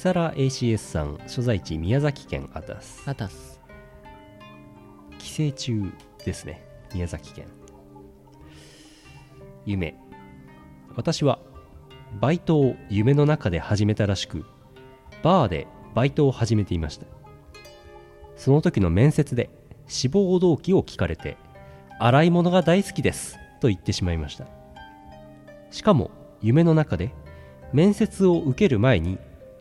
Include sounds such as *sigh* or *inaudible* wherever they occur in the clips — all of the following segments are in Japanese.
キサラ ACS さん所在地宮崎県あたす。あたす。帰省中ですね。宮崎県。夢。私はバイトを夢の中で始めたらしくバーでバイトを始めていました。その時の面接で志望動機を聞かれて洗い物が大好きですと言ってしまいました。しかも夢の中で面接を受ける前に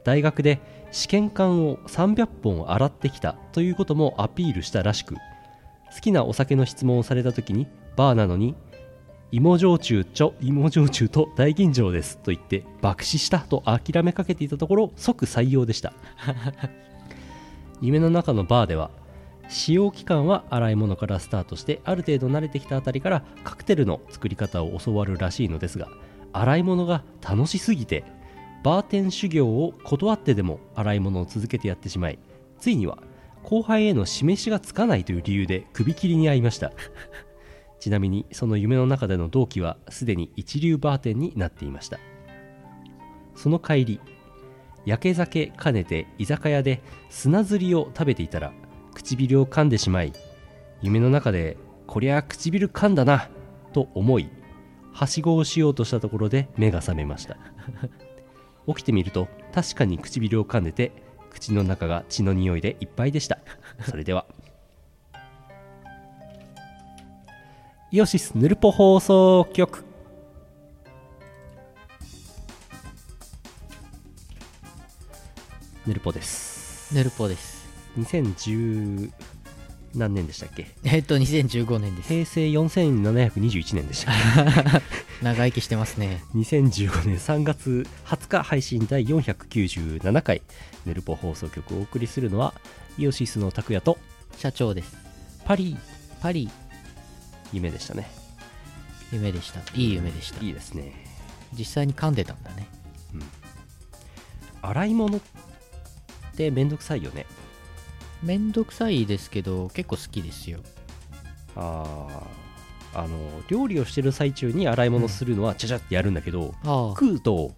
大学で試験管を300本洗ってきたということもアピールしたらしく好きなお酒の質問をされた時にバーなのに芋焼酎ちょ芋焼酎と大吟醸ですと言って爆死したと諦めかけていたところ即採用でした。*laughs* 夢の中のバーでは使用期間は洗い物からスタートしてある程度慣れてきたあたりからカクテルの作り方を教わるらしいのですが洗い物が楽しすぎてバーテン修行を断ってでも洗い物を続けてやってしまいついには後輩への示しがつかないという理由で首切りに遭いました。ちなみにその夢の中での同期はすでに一流バーテンになっていました。その帰り焼け酒兼ねて居酒屋で砂ずりを食べていたら唇を噛んでしまい夢の中でこりゃ唇噛んだなと思いはしごをしようとしたところで目が覚めました。起きてみると確かに唇を噛んでて口の中が血の匂いでいっぱいでした。それでは。*laughs* イオシスヌルポ放送局。ヌルポです。ヌルポです。2010何年でしたっけ？えっと2015年です。平成4721年でしたっ *laughs* 長生きしてますね。け2015年3月20日配信第497回ヌルポ放送局をお送りするのはイオシスの拓也と社長です。パリ。パリ。夢でしたね。夢でした。いい夢でした。いいですね。実際に噛んでたんだね。洗い物ってめんどくさいよねめんどくさいですけど結構好きですよ。あーあの料理をしてる最中に洗い物するのはちゃちゃってやるんだけど、あ食うと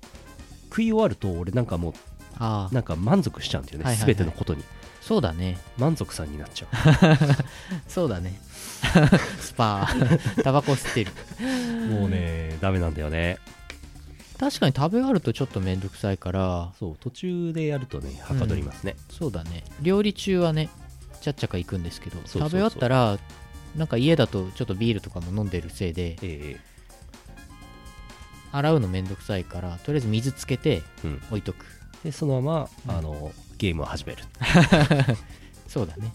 食い終わると俺なんかもあああうなんか満足しちゃうんだよね、はいはいはい。全てのことに。そうだね。満足さんになっちゃ *laughs* そうだね。スパー。タバコ吸ってる。うもうねダメなんだよね確かに食べ終わるとちょっとめんどくさいから。そう途中でやるとねはかどりますね、そうだね。料理中はねちゃっちゃか行くんですけど食べ終わったらなんか家だとちょっとビールとかも飲んでるせいでえ洗うのめんどくさいからとりあえず水つけて置いとく。でそのまま、うん。あのゲームを始める。*laughs* そうだね。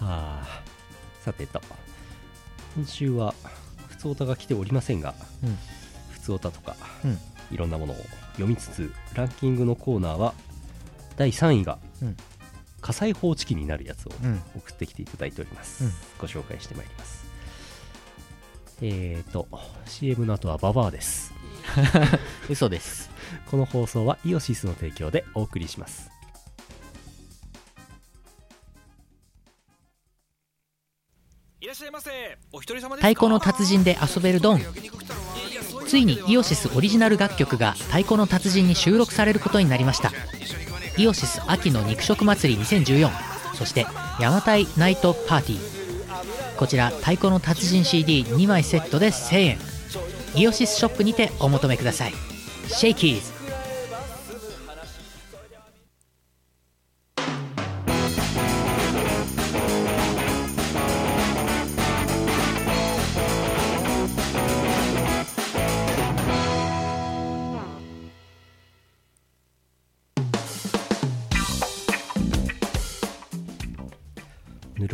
はあ。さてと。今週は普通オタが来ておりませんがうん普通オタとかうん。いろんなものを読みつつランキングのコーナーは第3位が、うん。火災報知器になるやつをうん。送ってきていただいております、うん。ご紹介してまいります。えーと CM の後はババアです。*laughs* 嘘です。この放送はイオシスの提供でお送りしますいらっしゃいませ。お一人様太鼓の達人で遊べるドン。ついにイオシスオリジナル楽曲が太鼓の達人に収録されることになりました。イオシス秋の肉食祭り2014そして邪馬台ナイトパーティー。こちら太鼓の達人 CD2 枚セットで1000円。イオシスショップにてお求めください。シェイキーズ。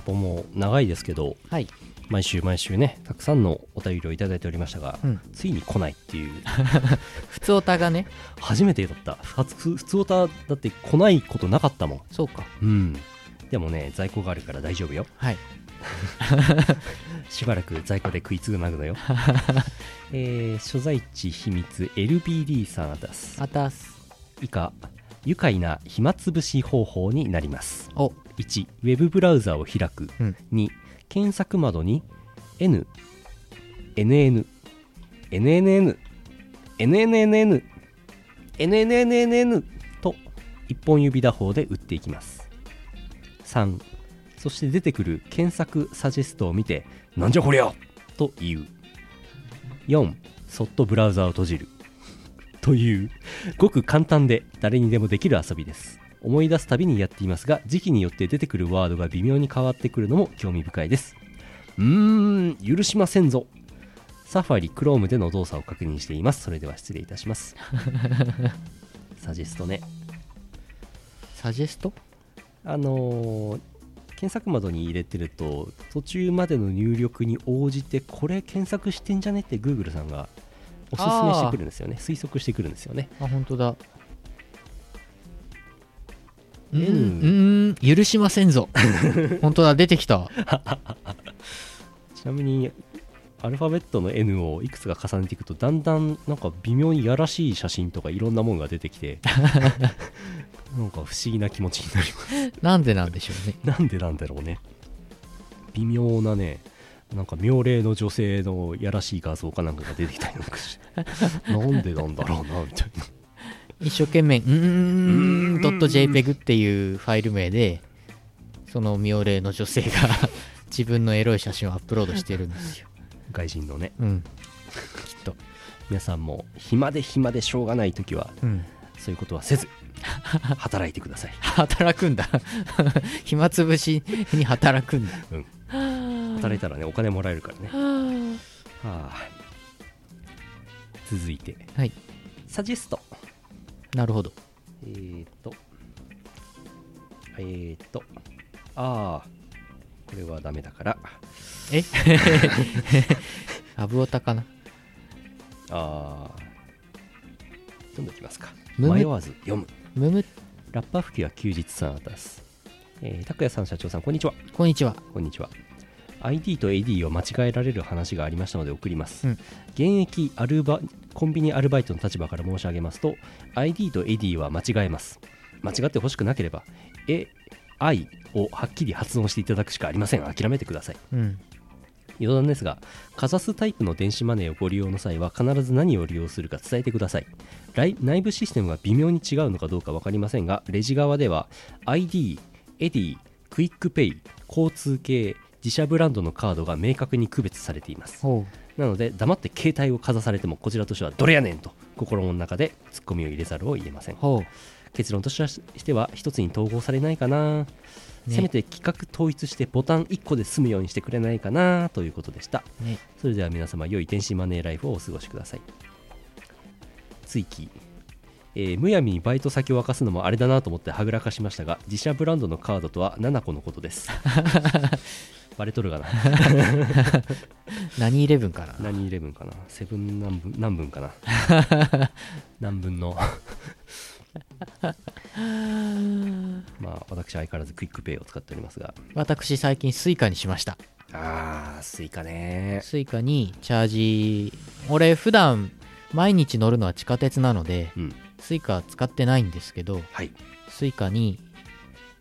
ポも長いですけどはい。毎週毎週ねたくさんのお便りをいただいておりましたが、うん。ついに来ないっていう。*laughs* 普通オタがね。初めてだった。初普通オタだって来ないことなかったもん。そうか。うん。でもね在庫があるから大丈夫よ。はい。*laughs* しばらく在庫で食いつなぐのよ。*laughs* えー所在地秘密 LBD さんあたす。あたす。以下愉快な暇つぶし方法になります。お。1ウェブブラウザを開く、うん。2検索窓に N NN NNN NNNN NNNN と1本指打法で打っていきます。3そして出てくる検索サジェストを見てなんじゃこりゃと言う。4そっとブラウザを閉じるというごく簡単で誰にでもできる遊びです思い出すたびにやっていますが時期によって出てくるワードが微妙に変わってくるのも興味深いですうーん許しませんぞサファリ、クロームでの動作を確認しています。それでは失礼いたします。*laughs* サジェストね。サジェスト？あのー検索窓に入れてると、途中までの入力に応じて、これ検索してんじゃねって Google さんがおすすめしてくるんですよね。推測してくるんですよね。あ本当だ N うんうん許しませんぞ *laughs* 本当だ出てきたちなみに、アルファベットの N をいくつか重ねていくと、だんだんなんか微妙にやらしい写真とかいろんなものが出てきて、*laughs* なんか不思議な気持ちになります。なんでなんでしょうねなんでなんだろうね。微妙なね、なんか妙齢の女性のやらしい画像かなんかが出てきたりなんかして、なんでなんだろうな、みたいな。一生懸命うーん .jpeg っていうファイル名でその妙齢の女性が自分のエロい写真をアップロードしてるんですよ外人のね。うんきっと皆さんも暇で暇でしょうがないときは、うんそういうことはせず、働いてください。働くんだ暇つぶしに働くんだ働いたらね、お金もらえるからね。はあ、続いて、はい。サジェスト。なるほど。えーと、えーと、ああ、これはダメだから、え？*laughs* アブオタかな？ああ、読んでおきますか。迷わず読む。むむ。ラッパ吹きは休日さんあたす。えー、拓也さん、社長さん、こんにちは。こんにちは。こんにちは。ID と AD を間違えられる話がありましたので送ります。うん現役アルバコンビニアルバイトの立場から申し上げますと、ID と AD は間違えます。間違ってほしくなければ、え、I をはっきり発音していただくしかありません。諦めてください。うん余談ですが、かざすタイプの電子マネーをご利用の際は必ず何を利用するか伝えてください。来内部システムが微妙に違うのかどうか分かりませんが、レジ側では ID、エディ、クイックペイ、交通系、自社ブランドのカードが明確に区別されています。ほなので、黙って携帯をかざされても、こちらとしてはどれやねんと心の中でツッコミを入れざるを得ません。結論としては一つに統合されないかな、ね。せめて規格統一してボタン1個で済むようにしてくれないかなということでした。うね。それでは皆様良い電子マネーライフをお過ごしください。追記。えーむやみにバイト先を明かすのもあれだなと思ってはぐらかしましたが自社ブランドのカードとは7個のことです *laughs* バレとるかな。*laughs* 何イレブンかな？何イレブンかな？セブン何分何分かな？*laughs* 何分の。*laughs* まあ私相変わらずクイックペイを使っておりますが。私最近スイカにしました。あースイカね。スイカにチャージ俺普段毎日乗るのは地下鉄なのでうん。スイカ使ってないんですけどはい。スイカに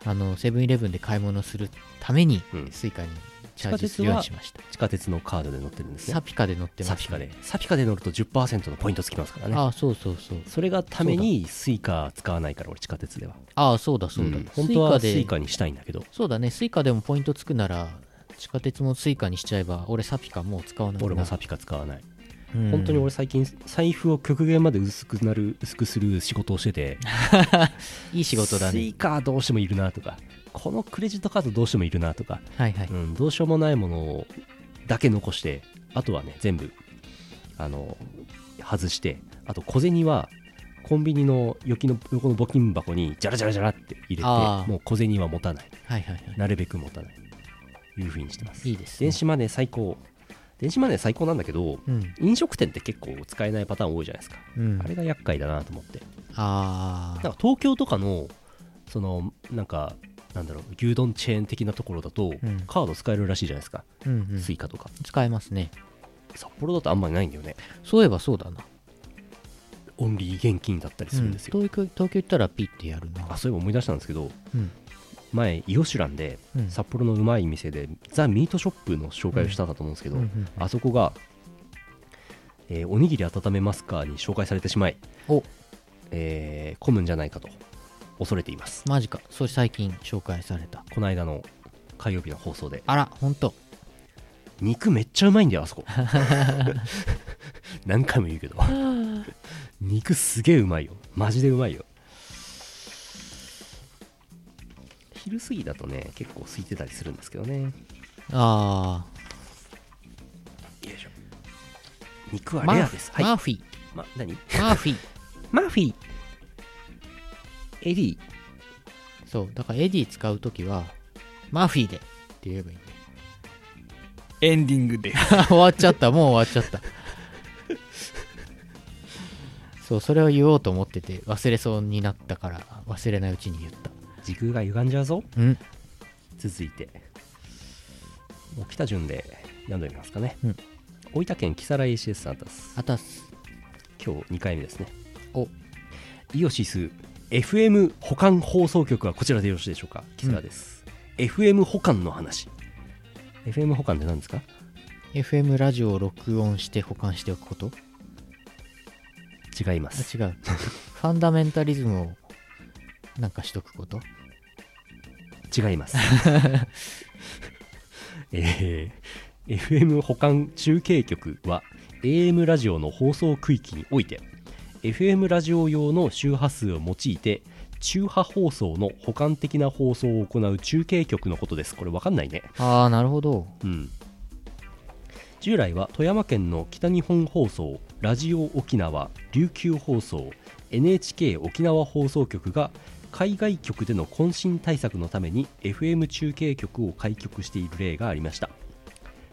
あのセブンイレブンで買い物するために、うん。スイカにチャージするようにしました。地下鉄のカードで乗ってるんですね。サピカで乗ってます、サピカで。サピカで乗ると10%のポイントつきますからね。ああそうそうそう。それがためにスイカ使わないから俺地下鉄では。ああそうだそうだ、ん。本当はスイカにしたいんだけど。そうだね。スイカでもポイントつくなら地下鉄もスイカにしちゃえば俺サピカもう使わないな俺もサピカ使わない。うん。本当に俺最近財布を極限まで薄くなる薄くする仕事をしてて。*laughs* いい仕事だね スイカどうしてもいるなとかこのクレジットカードどうしてもいるなとか、はいはい、うん、どうしようもないものだけ残してあとはね全部あの外してあと小銭はコンビニの横の横の募金箱にジャラジャラジャラって入れてもう小銭は持たない。はいはいはい。なるべく持たない。いうふうにしてます。いいですね。電子マネー最高。電子マネー最高なんだけどうん。飲食店って結構使えないパターン多いじゃないですか、うん。あれが厄介だなと思って。あなんか東京とかのそのなんかなんだろう牛丼チェーン的なところだと、うん。カード使えるらしいじゃないですか、あうんうん。スイカとか。使えますね。札幌だとあんまりないんだよね。そういえばそうだな。オンリー現金だったりするんですよ、うん。東京東京行ったらピッてやるな。あそういえば思い出したんですけどうん。前イオシュランでうん。札幌のうまい店で、ザ・ミートショップの紹介をしたかと思うんですけど、あそこが、えーおにぎり温めますかに紹介されてしまい、お。えー混むんじゃないかと恐れています。マジか。それ最近紹介された。この間の火曜日の放送で。あらほんと肉めっちゃうまいんだよあそこ。*laughs* 何回も言うけど。肉すげえうまいよ。マジでうまいよ。昼過ぎだとね結構空いてたりするんですけどね。あよいしょ。肉はレアです。はい。マーフィー。ま、何？マーフィー。*laughs* マーフィーエディそうだからエディ使うときはマーフィーでって言えばいいんだよ。エンディングで。*laughs* 終わっちゃった。もう終わっちゃった。そうそれを言おうと思ってて忘れそうになったから忘れないうちに言った。時空が歪んじゃうぞ。うん。続いて。もう来た順で読んでみますかね、うん。大分県木更津 SS アンタス。あたす今日2回目ですね。お。イオシス FM 保管放送局はこちらでよろしいでしょうか？木更です、FM 保管の話。FM 保管って何ですか？FM ラジオを録音して保管しておくこと？あ違います。違う。*laughs* ファンダメンタリズムをなんかしとくこと？違います。*laughs* えー FM 保管中継局は AM ラジオの放送区域において FM ラジオ用の周波数を用いて中波放送の補完的な放送を行う中継局のことです。これわかんないね。ああなるほど。うん。従来は富山県の北日本放送ラジオ沖縄琉球放送 NHK 沖縄放送局が海外局での渾身対策のために FM 中継局を開局している例がありました。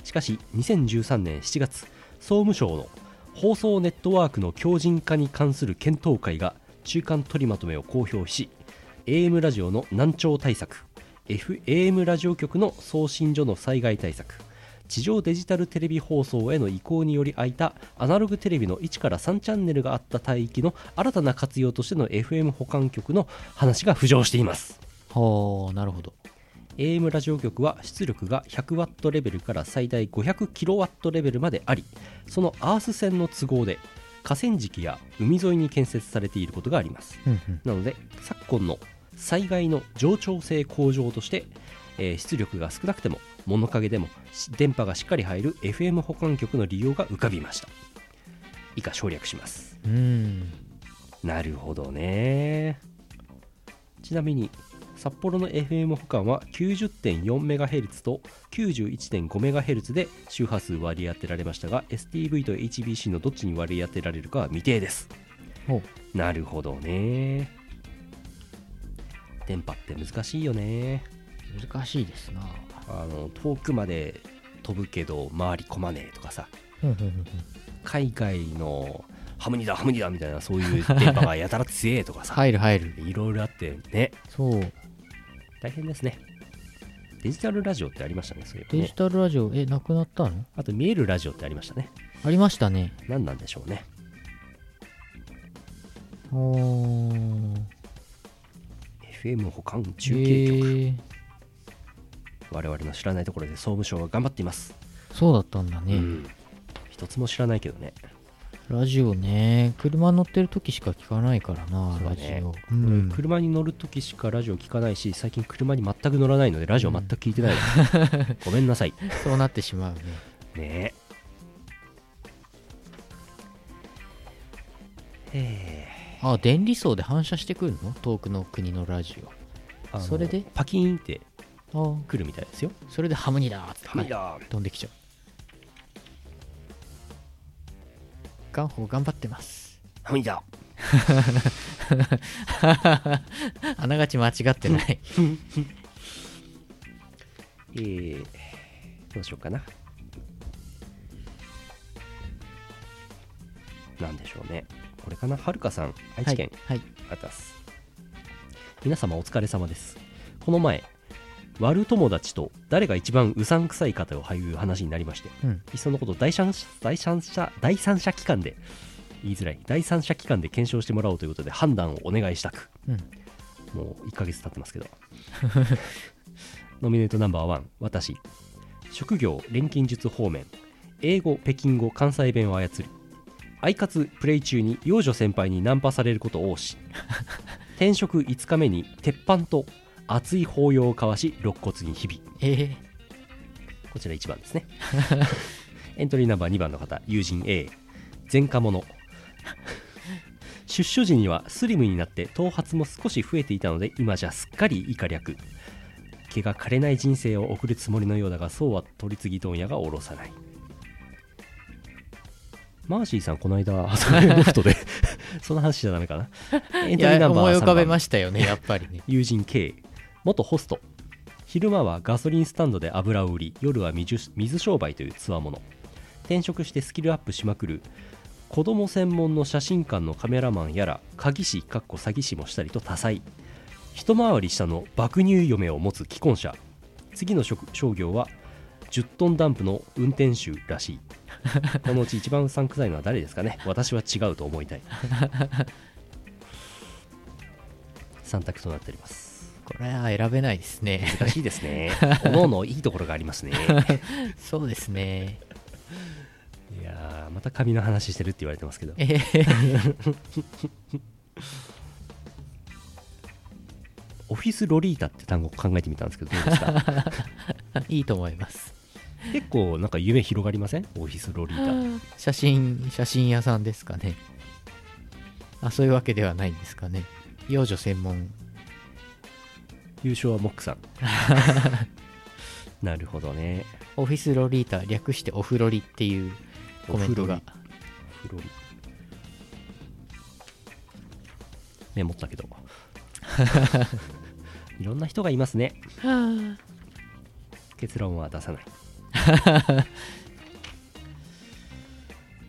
しかし2013年7月総務省の放送ネットワークの強靭化に関する検討会が中間取りまとめを公表し AM ラジオの難聴対策 FAM ラジオ局の送信所の災害対策地上デジタルテレビ放送への移行により空いたアナログテレビの1から3チャンネルがあった帯域の新たな活用としての FM 保管局の話が浮上しています。はあなるほど。AM ラジオ局は出力が 100W レベルから最大 500kW レベルまでありそのアース線の都合で河川敷や海沿いに建設されていることがあります。うんうん。なので昨今の災害の冗長性向上として、えー出力が少なくても物陰でもし電波がしっかり入る FM 保管局の利用が浮かびました。以下省略します。うーん。なるほどね。ちなみに札幌の FM 保管は 90.4MHz と 91.5MHz で周波数割り当てられましたが STV と HBC のどっちに割り当てられるかは未定です。なるほどね。電波って難しいよね。難しいですな。あの遠くまで飛ぶけど回り込まねえとかさ。海外のハムニだハムニだみたいなそういう電波がやたら強えとかさ。*laughs* 入る入る。いろいろあってね。そう大変ですね。デジタルラジオってありましたねそういえばね。デジタルラジオえなくなったの？あと見えるラジオってありましたね。ありましたね。何なんでしょうね。おー。FM 保管中継局、へー。我々の知らないところで総務省は頑張っています、そうだったんだね、うん。一つも知らないけどねラジオね。車乗ってる時しか聞かないからな、ラジオ、う俺ん、車に乗るときしかラジオ聞かないし最近車に全く乗らないのでラジオ全く聞いてない。わ、*laughs* ごめんなさい。ねそうなってしまうね。えへあ電離層で反射してくるの？遠くの国のラジえあのそれで？パキーンって来るみたいですよ。それでハムニだーって、ハムニだ飛んできちゃうガンホー頑張ってます。ハムニだあながち間違ってない。*laughs* えー、どうしようかな。なんでしょうね。これかな。はるかさん愛知県、はい、はい、あたす。皆様お疲れ様です。この前悪友達と誰が一番うさんくさいかという話になりましてうん。いっそのこと第三者第三者第三者機関で言いづらい。第三者機関で検証してもらおうということで判断をお願いしたくうん。もう1ヶ月経ってますけど。ノミネートナンバーワン私。職業錬金術方面。英語北京語関西弁を操りアイカツプレイ中に幼女先輩にナンパされることを多し。転職5日目に鉄板と熱い抱擁を交わし肋骨に日々。えこちら1番ですね。*laughs* エントリーナンバー2番の方友人 A 前科者。出所時にはスリムになって頭髪も少し増えていたので今じゃすっかり以下略。毛が枯れない人生を送るつもりのようだがそうは取り次ぎ問屋が下ろさない。マーシーさんこの間阿佐ヶ谷ロフトで *laughs* その話じゃダメかな？エントリーナンバー3思い浮かべ番ましたよねやっぱりね。友人 K 元ホスト。昼間はガソリンスタンドで油を売り夜は水水商売というつわもの転職してスキルアップしまくる。子供専門の写真館のカメラマンやら鍵師かっこ詐欺師もしたりと多彩。一回り下の爆乳嫁を持つ既婚者。次の職商業は10トンダンプの運転手らしい。このうち一番うさんくさいのは誰ですかね？私は違うと思いたい。*laughs* 3択となっておりますこれは選べないですね。難しいですね。*laughs* おのおのいいところがありますね。*laughs* そうですね。いやーまた髪の話してるって言われてますけど。えー *laughs* オフィスロリータって単語を考えてみたんですけどどうですか？いいと思います。結構なんか夢広がりません？オフィスロリータ。写真写真屋さんですかね。あそういうわけではないんですかね。幼女専門優勝はモックさん。*laughs* なるほどね。オフィスロリータ略してオフロリっていうコメントが。フロリ。メモったけど。*laughs* いろんな人がいますね。結論は出さない。*laughs*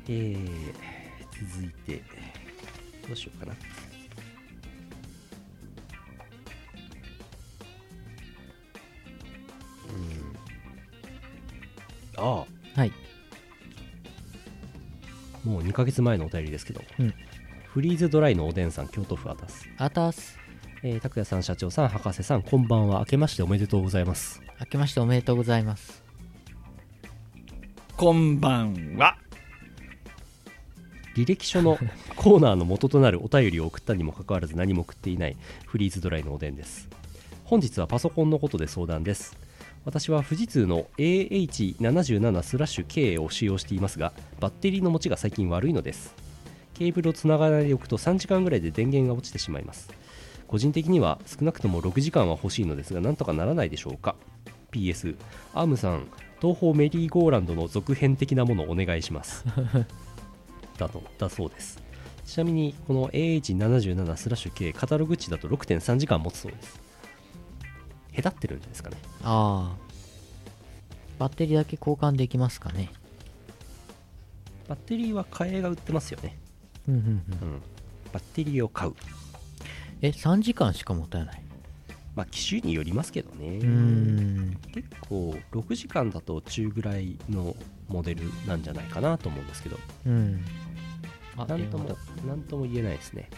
えー、続いてどうしようかなうんあはい。あもう2ヶ月前のお便りですけど、うん。フリーズドライのおでんさん京都府アタスあたす。えー、拓也さん社長さん博士さんこんばんは。明けましておめでとうございます。明けましておめでとうございます。こんばんは。履歴書の *laughs* コーナーの元となるお便りを送ったにもかかわらず何も送っていないフリーズドライのおでんです。本日はパソコンのことで相談です私は富士通の AH77 スラッシュ K を使用していますがバッテリーの持ちが最近悪いのです。ケーブルをつながらないでおくと3時間ぐらいで電源が落ちてしまいます。個人的には少なくとも6時間は欲しいのですがなんとかならないでしょうか。PS アームさん東方メリーゴーランドの続編的なものをお願いします。*laughs* だとだそうです。ちなみにこの AH77 スラッシュ K カタログ値だと6.3時間持つそうですへたってるんじゃないですかね。ああ。バッテリーだけ交換できますかね。バッテリーは替えが売ってますよね。うんうんうん。うん。バッテリーを買う。え3時間しか持たない？まあ機種によりますけどね。結構6時間だと中ぐらいのモデルなんじゃないかなと思うんですけど。うん。あなんとも電話なんとも言えないですね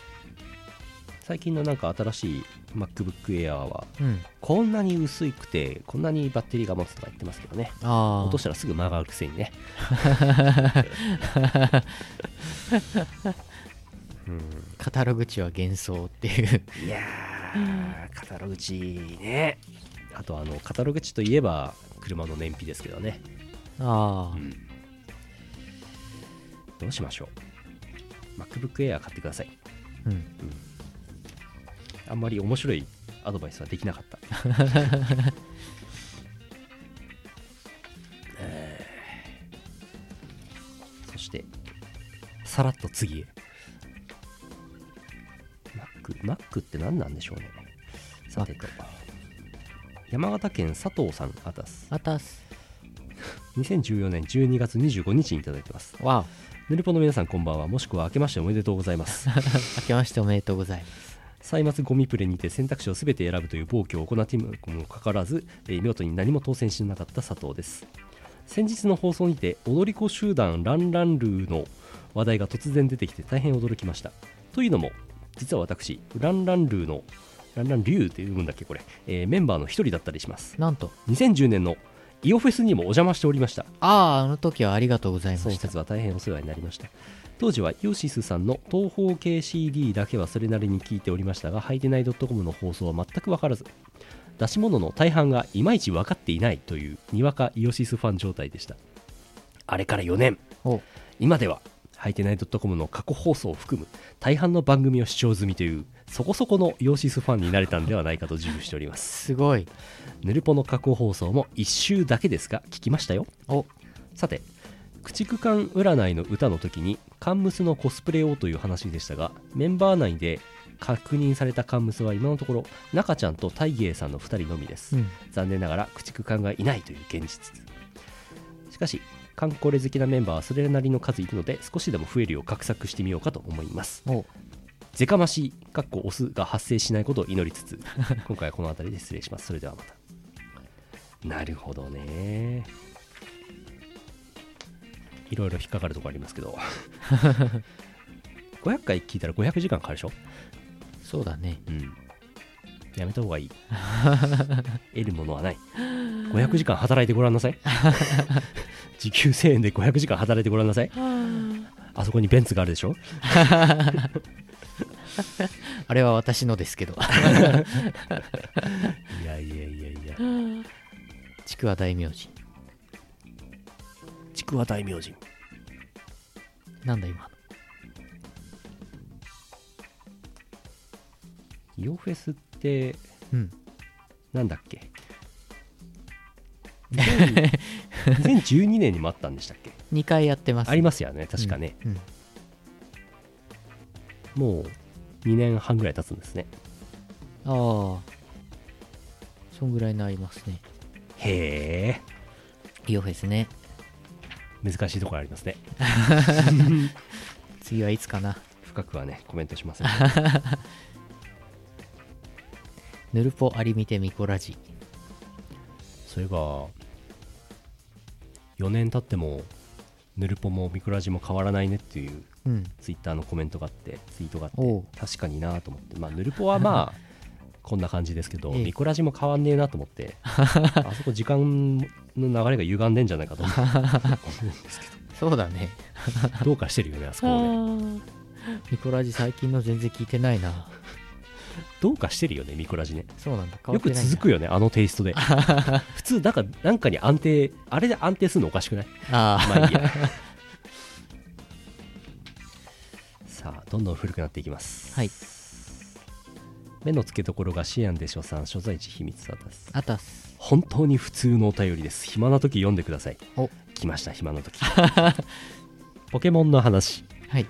最近のなんか新しい MacBook Air はだうん。こんなに薄くてこんなにバッテリーが持つとか言ってますけどね。落としたらすぐ曲がるくせにね。*laughs* うん。カタログ値は幻想っていう。いやーカタログ値ね。あとあのカタログ値といえば車の燃費ですけどね。ああうん。どうしましょう。MacBook Air 買ってください。うんあんまり面白いアドバイスはできなかった。え *laughs* ーそしてさらっと次へ。Mac, Mac って何なんでしょうね。さてと。山形県佐藤さんあたすあたす2014年12月25日にいただいてます。わヌルポの皆さんこんばんは。もしくは明けましておめでとうございます。お *laughs* 明けましておめでとうございます歳末ゴミプレにて選択肢を全て選ぶという暴挙を行っているにもかかわらず、えー見事に何も当選しなかった佐藤です。先日の放送にて踊り子集団ランランルーの話題が突然出てきて大変驚きました。というのも実は私ランランルーのランランリュウって読むんだっけこれ、えーメンバーの一人だったりします。なんと。2010年のイオフェスにもお邪魔しておりました。あああの時はありがとうございまそのした説は大変お世話になりました当時はイオシスさんの東方系 CD だけはそれなりに聞いておりましたがはいてない .com の放送は全く分からず出し物の大半がいまいち分かっていないというにわかイオシスファン状態でした。あれから4年。お今でははいてない .com の過去放送を含む大半の番組を視聴済みというそこそこのイオシスファンになれたんではないかと自負しております。すごい。ヌルポの過去放送も1週だけですが聞きましたよ。お。さて駆逐艦占いの歌の時にカンムスのコスプレをという話でしたがメンバー内で確認されたカンムスは今のところ中ちゃんと大芸さんの2人のみです、うん。残念ながら駆逐艦がいないという現実。しかしカンコレ好きなメンバーはそれなりの数いるので少しでも増えるよう画策してみようかと思います。お。ゼカマシかっこオスが発生しないことを祈りつつ *laughs* 今回はこの辺りで失礼します。それではまた。なるほどねいろいろ引っかかるところありますけど。*laughs* 500回聞いたら500時間かかるでしょ？そうだね。うん。やめた方がいい。*laughs* 得るものはない。500時間働いてごらんなさい。*laughs* 時給1000円で500時間働いてごらんなさい。あ。そこにベンツがあるでしょ？あれは私のですけど。いやいやいやいや。ちくわ大名人ちくわ大名人なんだ今の。イオフェスってうん。なんだっけ？2000 2012年にもあったんでしたっけ2回やってます。ありますよね確かね、うんうん。もう2年半ぐらい経つんですね。ああ。そんぐらいになりますね。へえ。イオフェスね難しいところありますね。*laughs* 次はいつかな。深くはねコメントしません。*laughs* ヌルポアリミテミコラジ。それが4年経ってもヌルポもミクラジも変わらないねっていううん。ツイッターのコメントがあってツイートがあって確かになと思って。まあヌルポはまあ *laughs* こんな感じですけど、ええ。ミコラジも変わんねえなと思って *laughs* あそこ時間の流れが歪んでんじゃないかと思う。んですけそうだね。ど *laughs* どうかしてるよねあそこもね。ミコラジ最近の全然聞いてないな。どうかしてるよねミコラジね。そうなんだ。よく続くよねあのテイストで。*laughs* 普通なんかなんかに安定あれで安定するのおかしくない？ああまあいいや。さあどんどん古くなっていきます。はい目の付けどころがシアンでしょさん所在地秘密だです。あたす。本当に普通のお便りです。暇な時読んでください。お。来ました暇な時。*laughs* ポケモンの話。はい。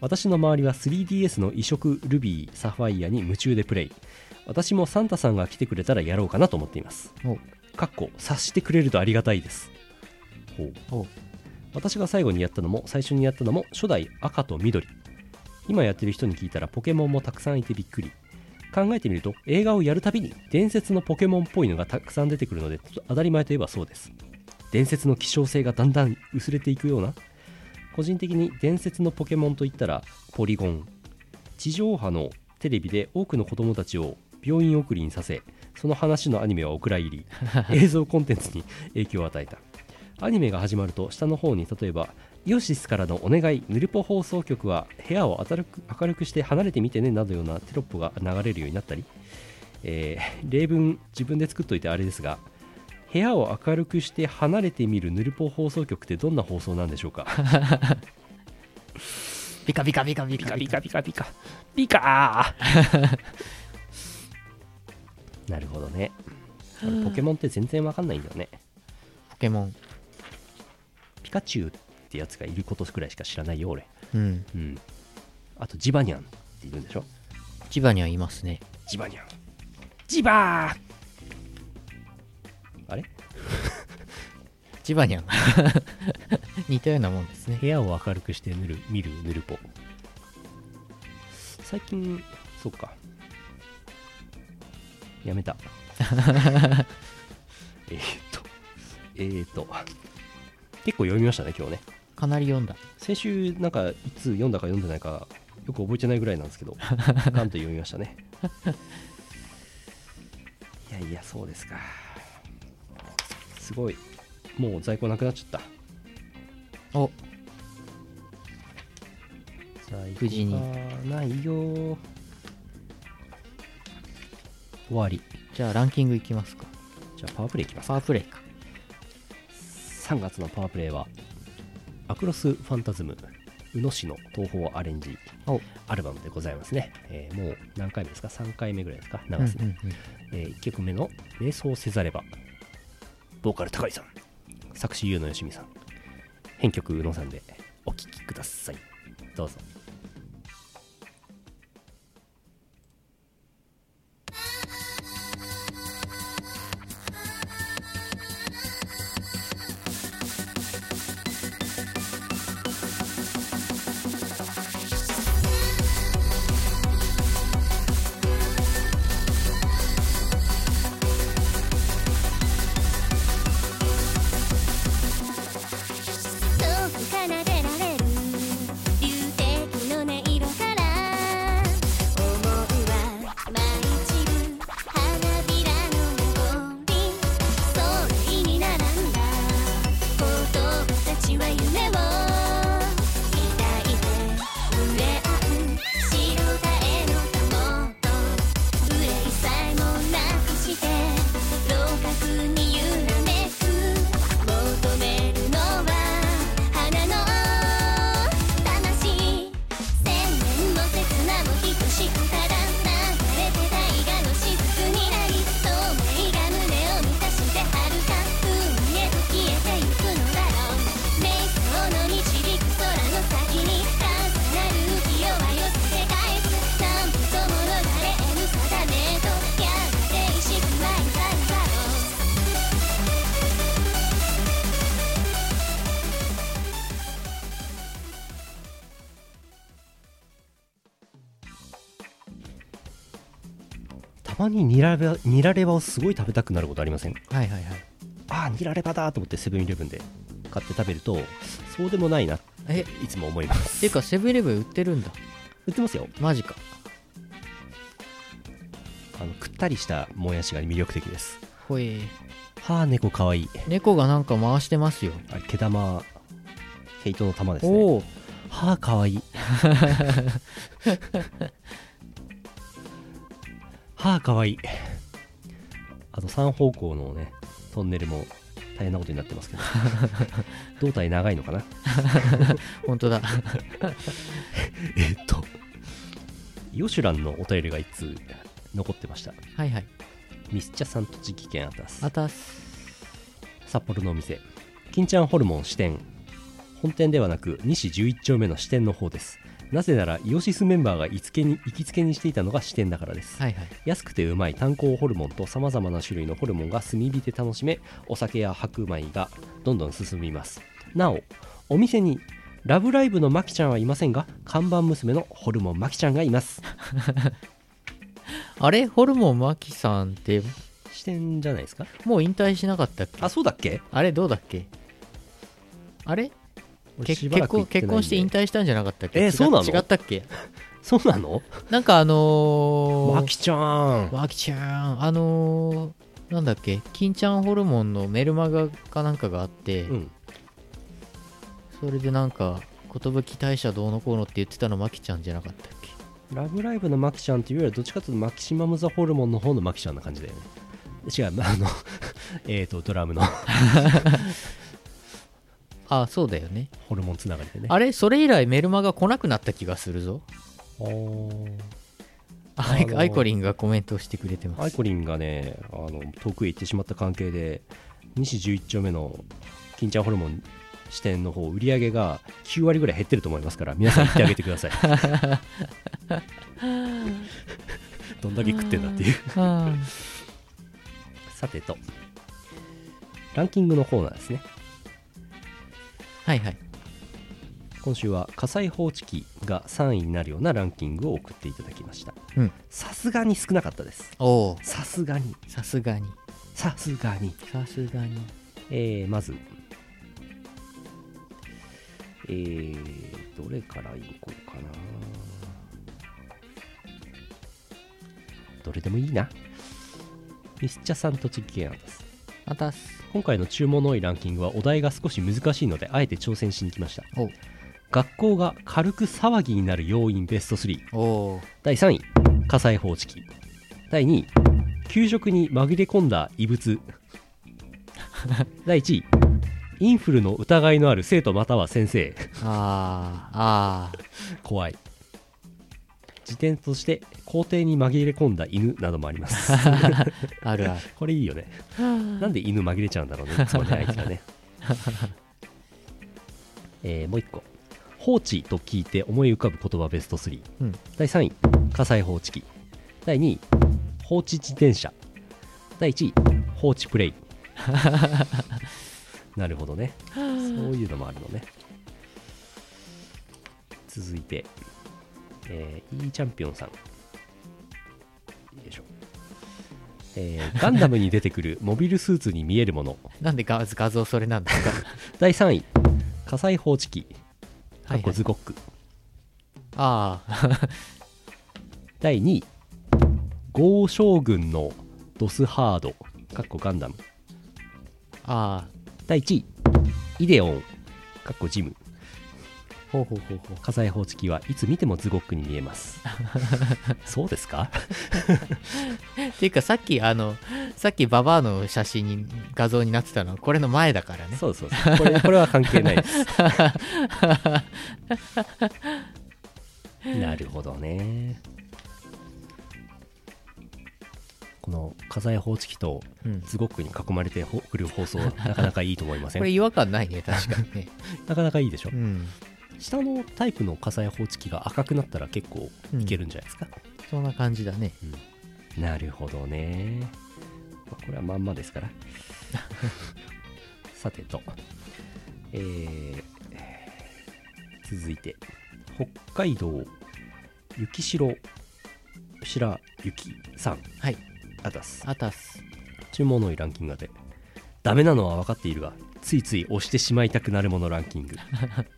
私の周りは 3DS の移植ルビーサファイアに夢中でプレイ。私もサンタさんが来てくれたらやろうかなと思っています。お。かっこ察してくれるとありがたいです。ほう。お。私が最後にやったのも最初にやったのも初代赤と緑。今やってる人に聞いたらポケモンもたくさんいてびっくり考えてみると映画をやるたびに伝説のポケモンっぽいのがたくさん出てくるので当たり前といえばそうです。伝説の希少性がだんだん薄れていくような個人的に伝説のポケモンといったらポリゴン。地上波のテレビで多くの子供たちを病院送りにさせその話のアニメはお蔵入り。*laughs* 映像コンテンツに影響を与えた。アニメが始まると下の方に例えばイオシスからのお願い。ヌルポ放送局は部屋を明るく明るくして離れてみてねなどようなテロップが流れるようになったり、えー例文自分で作っといてあれですが部屋を明るくして離れてみるヌルポ放送局ってどんな放送なんでしょうか？*laughs* ピカピカピカピピカカピカピカピカ。ピカー。*laughs* なるほどね。俺ポケモンって全然わかんないんだよね。ポケモン。ピカチュウってやつがいることくらいしか知らないよ俺。うん。うん。あとジバニャンっているんでしょ？千葉にはいますね。ジバニャン。ジバーあれ？千葉には似たようなもんですね。部屋を明るくして塗る見るヌルポ最近そうか。やめた。*laughs* えーっと。えーっと。結構読みましたね今日ねかなり読んだ。先週なんかいつ読んだか読んでないかよく覚えてないぐらいなんですけど *laughs* ガンと読みましたね。いやいやそうですか。すごい。もう在庫なくなっちゃった。お。在庫がないよ。終わり。じゃあランキングいきますか。じゃあパワープレイいきますパワープレイか。3月のパワープレイはアクロスファンタズム宇野市の東宝アレンジお。アルバムでございますね、えーもう何回目ですか？3回目ぐらいですか？流すね、うんうんえ1曲目の「瞑想せざれば」ボーカル高井さん。作詞優野よしみさん。編曲宇野さんでお聴きください。どうぞまにニラレバニラレバをすごい食べたくなることありません？はいはいはい。ああニラレバだと思ってセブンイレブンで買って食べるとそうでもないなってえ？いつも思います。ていうかセブンイレブン売ってるんだ。売ってますよ。マジか。あのくったりしたもやしが魅力的です。ほえ。はあ猫かわいい。猫がなんか回してますよ。あれ毛玉毛糸の玉ですね。おお。はあかわいい *laughs* はあかわい。いあと3方向のねトンネルも大変なことになってますけど。*laughs* 胴体長いのかな？*laughs* 本当だ。*laughs* えっとヨシュランのお便りが1通残ってました。はいはい。ミスチャさん栃木県アタスあたす。札幌のお店。金ちゃんホルモン支店。本店ではなく西11丁目の支店の方ですなぜならイオシスメンバーが行きつけに行きつけにしていたのが支店だからです、はいはい。安くてうまい炭鉱ホルモンとさまざまな種類のホルモンが炭火で楽しめお酒や白米がどんどん進みます。なおお店にラブライブのマキちゃんはいませんが看板娘のホルモンマキちゃんがいます。*laughs* あれ？ホルモンマキさんって？支店じゃないですか？もう引退しなかったっけ？あそうだっけ？あれどうだっけ？あれ？結婚結婚して引退したんじゃなかったっけ？違えーそうなの？違ったっけ？*laughs* そうなの？なんかあのー、マキちゃん。マキちゃん。あのー、なんだっけ？金ちゃんホルモンのメルマガかなんかがあって、うん。それでなんか寿大社どうのこうのって言ってたのマキちゃんじゃなかったっけ？ラブライブのマキちゃんっていうよりはどっちかというとマキシマム・ザ・ホルモンの方のマキちゃんな感じだよね。違うあの *laughs* えっとドラムの *laughs* あそうだよね。ホルモンつながりでね。あれ？それ以来メルマガ来なくなった気がするぞ。アイあのアイコリンがコメントをしてくれてます。アイコリンがねあの遠くへ行ってしまった関係で西11丁目の金ちゃんホルモン支店の方売り上げが9割ぐらい減ってると思いますから皆さん行ってあげてください。*laughs* どんだけ食ってんだっていう。あさてと。ランキングのコーナーですね。ーはいはい。今週は火災報知器が3位になるようなランキングを送っていただきました。うん。さすがに少なかったです。おおさすがに。さすがに。さすがに。さすがに。えー、まず。えー、どれからいこうかな。どれでもいいな。ミスチャさん栃木県アタスまたす。今回の注文の多いランキングはお題が少し難しいのであえて挑戦しに来ました。お学校が軽く騒ぎになる要因ベスト3おー第3位火災報知器。第2位給食に紛れ込んだ異物。*laughs* 第1位インフルの疑いのある生徒または先生。あーあ怖い辞典として校庭に紛れ込んだ犬などもあります。ー *laughs* あるある。これいいよね。なんで犬紛れちゃうんだろうね。いつもねあいつがね。*laughs* えーもう一個。放置と聞いて思い浮かぶ言葉ベスト3、うん。第3位。火災報知器。第2位。放置自転車。第1位。放置プレイ。*laughs* なるほどね。そういうのもあるのね。続いて、えー、E チャンピオンさん。よいしょ。えー *laughs* ガンダムに出てくるモビルスーツに見えるもの。なんで画画像それなんですか第3位。火災報知器。かっこズゴック、ああ。*laughs* 第2位。豪将軍のドスハード。かっこガンダム。ああ。第1位。イデオン。かっこジムほうほうほうほう。火災報知器はいつ見てもズゴックに見えます。*laughs* そうですか？っていうかさっきあのさっきババアの写真に画像になってたのはこれの前だからね。そうそうそう。これこれは関係ないです。*laughs* なるほどね。この火災報知器とうん。ズゴックに囲まれてほ送る放送なかなかいいと思いません？これ違和感ないね確かにね。*laughs* なかなかいいでしょ。うん下のタイプの火災報知器が赤くなったら結構いけるんじゃないですか、そんな感じだね。なるほどね、まあこれはまんまですから。*laughs* さてと。えー続いて。北海道雪城白雪さん。はい。あたす。あたす。注文の多いランキングでダメなのは分かっているがついつい押してしまいたくなるものランキング *laughs*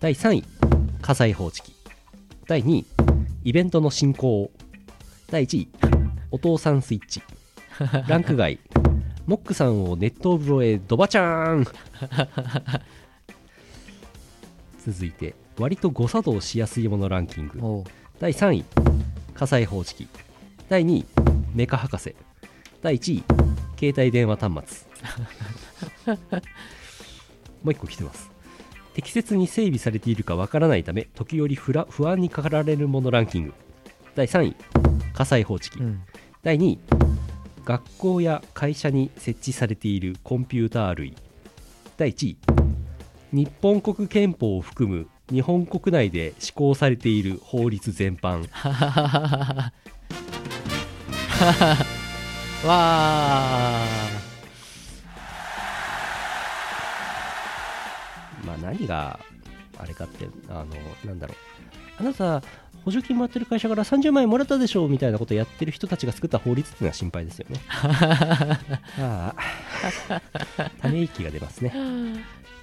第3位火災報知器。第2位イベントの進行。第1位お父さんスイッチ。ランク外モックさんを熱湯風呂へドバチャーン。続いて割と誤作動しやすいものランキング。第3位火災報知器。第2位メカ博士。第1位携帯電話端末。*laughs* もう一個来てます適切に整備されているかわからないため時折不安に駆られるものランキング。第3位火災報知器、うん。第2位学校や会社に設置されているコンピューター類。第1位日本国憲法を含む日本国内で施行されている法律全般。*laughs* わあ何があれかってあのなんだろう。あなた補助金もらってる会社から30万円もらったでしょみたいなことをやってる人たちが作った法律っていうのは心配ですよね。ああ。ため息が出ますね。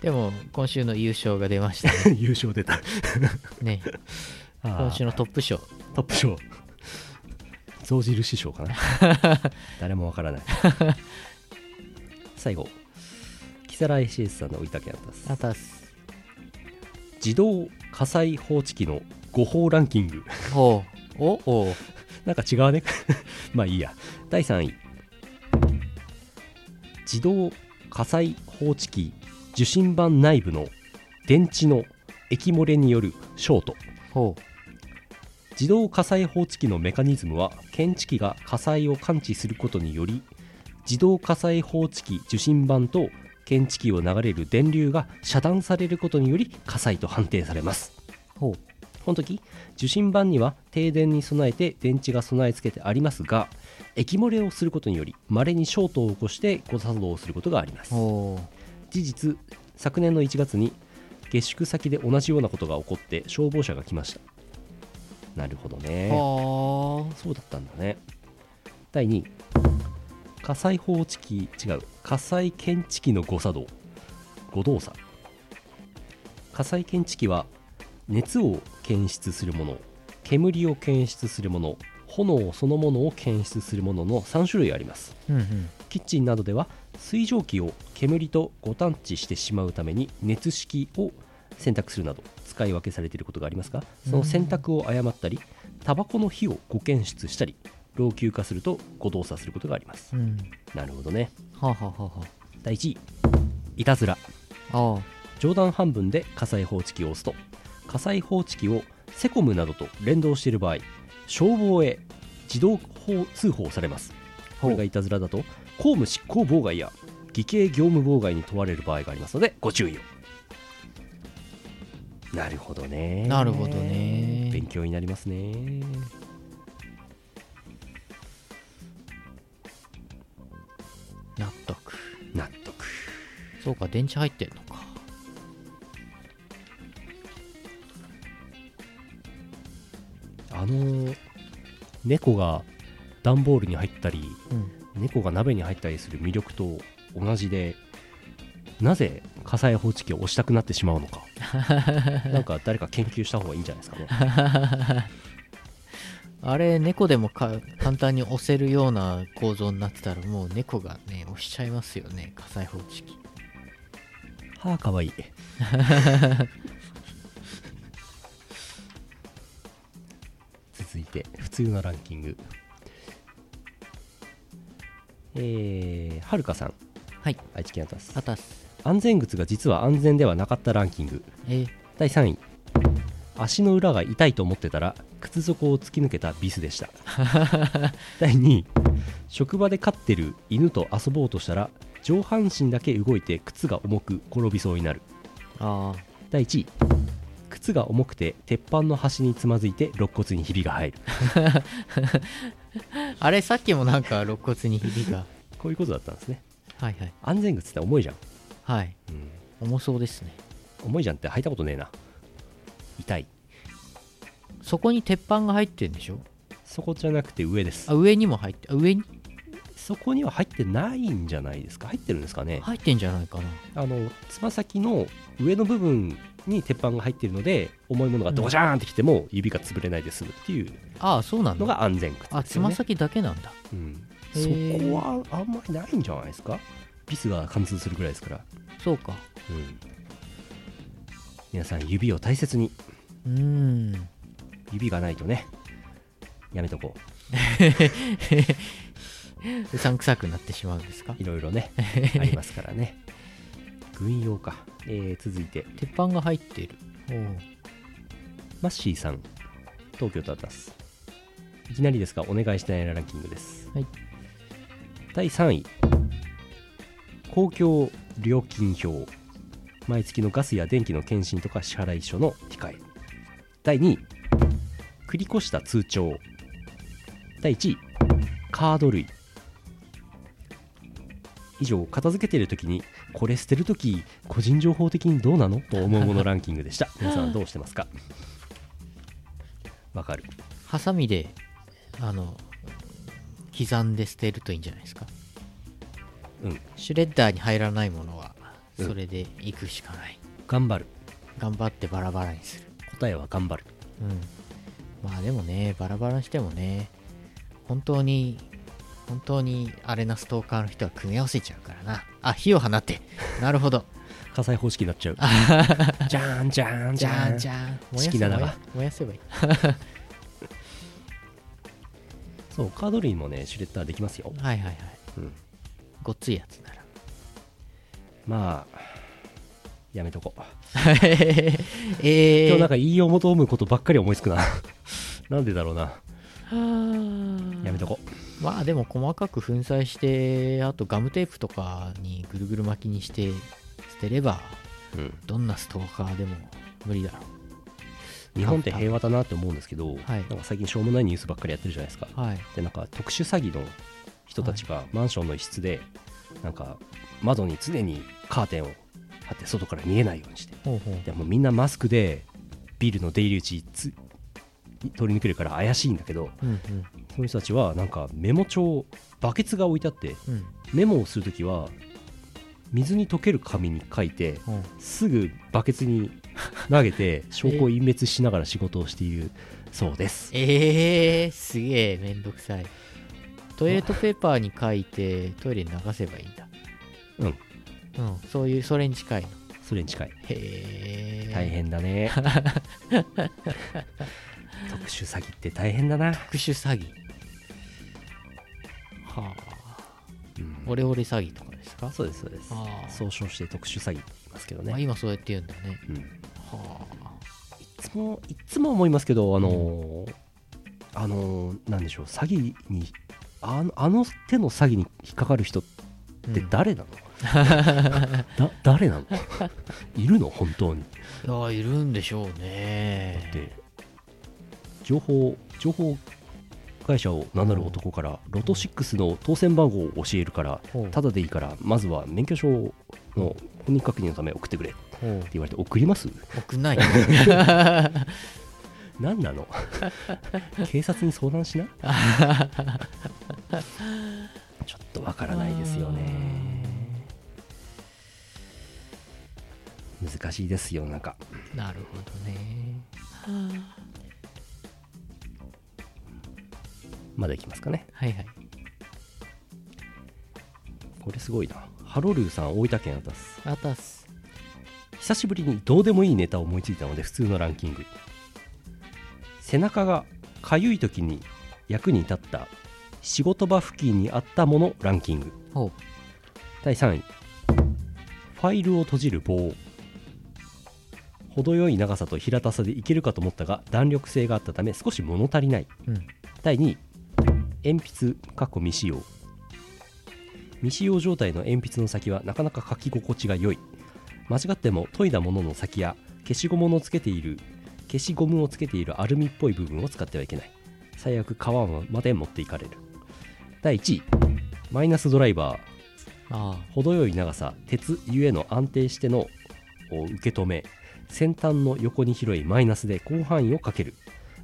でも今週の優勝が出ましたね。*laughs* 優勝出た。ね。今週のトップ賞。トップ賞。象印賞かな。誰もわからない。*laughs* 最後。木更井 CS さんの追いたけあったす。あたす自動火災報知器の誤報ランキング。おう。おおう。なんか違うね。*laughs* まあいいや。第3位。自動火災報知器受信板内部の電池の液漏れによるショート。ほ自動火災報知器のメカニズムは検知器が火災を感知することにより自動火災報知器受信板と検知器を流れる電流が遮断されることにより火災と判定されます。うほう。この時受信板には停電に備えて電池が備え付けてありますが液漏れをすることにより稀にショートを起こして誤作動をすることがあります。ほ事実昨年の1月に下宿先で同じようなことが起こって消防車が来ました。なるほどうね。はそうだったんだね。第2位火災報知器違う火災検知器の誤作動。誤動作。火災検知器は熱を検出するもの煙を検出するもの炎そのものを検出するものの3種類あります。うんうん。キッチンなどでは水蒸気を煙とご探知してしまうために熱式を選択するなど使い分けされていることがありますがその選択を誤ったりタバコの火をご検出したり老朽化すると誤動作することがあります。うん。なるほどねはあ、はあはあは第1位。いたずら。あ、あ。上段半分で火災報知器を押すと。火災報知器をセコムなどと連動している場合消防へ自動報通報されます。これがいたずらだと公務執行妨害や偽計業務妨害に問われる場合がありますのでご注意を。なるほどね。なるほどね。勉強になりますねそうか電池入ってんのか。あのー猫が段ボールに入ったりうん。猫が鍋に入ったりする魅力と同じでなぜ火災報知器を押したくなってしまうのか。*laughs* なんか誰か研究した方がいいんじゃないですかね。*laughs* あれ猫でもか簡単に押せるような構造になってたらもう猫がね押しちゃいますよね火災報知器はあかわいい。*laughs* 続いて普通のランキング。えー、はるかさん。はい。愛知県アタス。あたす安全靴が実は安全ではなかったランキング。え第3位。足の裏が痛いと思ってたら靴底を突き抜けたビスでした。*laughs* 第2位。職場で飼ってる犬と遊ぼうとしたら上半身だけ動いて靴が重く転びそうになる。あ第1位靴が重くて鉄板の端につまずいて肋骨にひびが入る。あ *laughs* あれさっきもなんか肋骨にひびが。こういうことだったんですね。はいはい。安全靴って重いじゃん、はい。うん、重そうですね。重いじゃんって履いたことねえな。痛い。そこに鉄板が入ってんでしょ？そこじゃなくて上です。あ上にも入ってあ上に？そこには入ってないんじゃないですか？入ってるんですかね？入ってんじゃないかな。あのつま先の上の部分に鉄板が入っているので重いものがドジャーンってきても指が潰れないで済むっていうああそうなんのだが安全靴ね。つま先だけなんだ。うん、へそーこはあんまりないんじゃないですか？ビスが貫通するぐらいですから、そうか。うん、皆さん指を大切に。うーん。指がないとね。やめとこう *laughs* さんくさくなってしまうんですか？ういろいろね *laughs* ありますからね。軍用か、えー続いて。鉄板が入ってる。おうマッシーさん東京都アタス。いきなりですがお願いしたいランキングです、はい。第3位。公共料金表。毎月のガスや電気の検診とか支払い書の控え。第2位。繰り越した通帳。第1位。カード類以上片付けてる時にこれ捨てる時個人情報的にどうなの？と思うものランキングでした。*laughs* 皆さんどうしてますか？わかる。ハサミであの刻んで捨てるといいんじゃないですか？うん。シュレッダーに入らないものはうん。それでいくしかない、頑張る。頑張ってバラバラにする。答えは頑張る。うん。まあでもねバラバラにしてもね本当に本当にあれなストーカーの人は組み合わせちゃうからな。あ火を放って。なるほど。*laughs* 火災方式になっちゃう。*laughs* じゃーんじゃーんじじゃんんじゃん。好きなのは燃やせばいい。*laughs* そうカード類もねシュレッダーできますよ。はいはいはい、うん。ごっついやつなら。まあやめとこ。うえー、今日なんか言いよう求むことばっかり思いつくな。なんでだろうな。やめとこまあでも細かく粉砕してあとガムテープとかにぐるぐる巻きにして捨てればう、うん、どんなストーカーでも無理だろ日本って平和だなって思うんですけど、はい。なんか最近しょうもないニュースばっかりやってるじゃないですか。うはい。でなんか特殊詐欺の人たちがマンションの一室でなんか窓に常にカーテンを貼って外から見えないようにして。でもうみんなマスクでビルの出入り口つ通り抜けるから怪しいんだけどうんその人たちはなんかメモ帳バケツが置いてあってうん。うんメモをするときは水に溶ける紙に書いてうん。すぐバケツに投げて *laughs* 証拠を隠滅しながら仕事をしているそうです。えー、すげえめんどくさい。トイレットペーパーに書いてトイレに流せばいいんだ。うん。うん。そういうそれに近いの。それに近い。へえ大変だね。*laughs* 特殊詐欺って大変だな、特殊詐欺はあ。うん。オレオレ詐欺とかですか？そうですそうです。総称して特殊詐欺って言いますけどね、あ今そうやって言うんだね。うん、いはつもいつも思いますけどあのーあのーなんでしょう詐欺にあのあの手の詐欺に引っかかる人っあて誰なの、*laughs* だ誰なの？いるの？本当に。いやいるんでしょうね。で情報情報会社を名乗る男からロト6の当選番号を教えるからただでいいからまずは免許証の本人確認のため送ってくれ。って言われて送ります？送んない *laughs* 何なの？*laughs* 警察に相談しな？*laughs* ちょっとわからないですよね。難しいですよなんか。なるほどねまだいきますかね。はいはい。これすごいな。ハロルーさん大分県あたすあたす久しぶりにどうでもいいネタを思いついたので普通のランキング。背中がかゆい時に役に立った仕事場付近にあったものランキング。第3位。ファイルを閉じる棒。程よい長さと平たさでいけるかと思ったが弾力性があったため少し物足りない。うん。第2位鉛筆かっこ未使用。未使用状態の鉛筆の先はなかなか書き心地が良い。間違っても研いだものの先や消しゴムのつけている消しゴムをつけているアルミっぽい部分を使ってはいけない。最悪皮まで持っていかれる。第1位マイナスドライバー。あ程よい長さ鉄ゆえの安定してのお受け止め。先端の横に広いマイナスで広範囲をかける。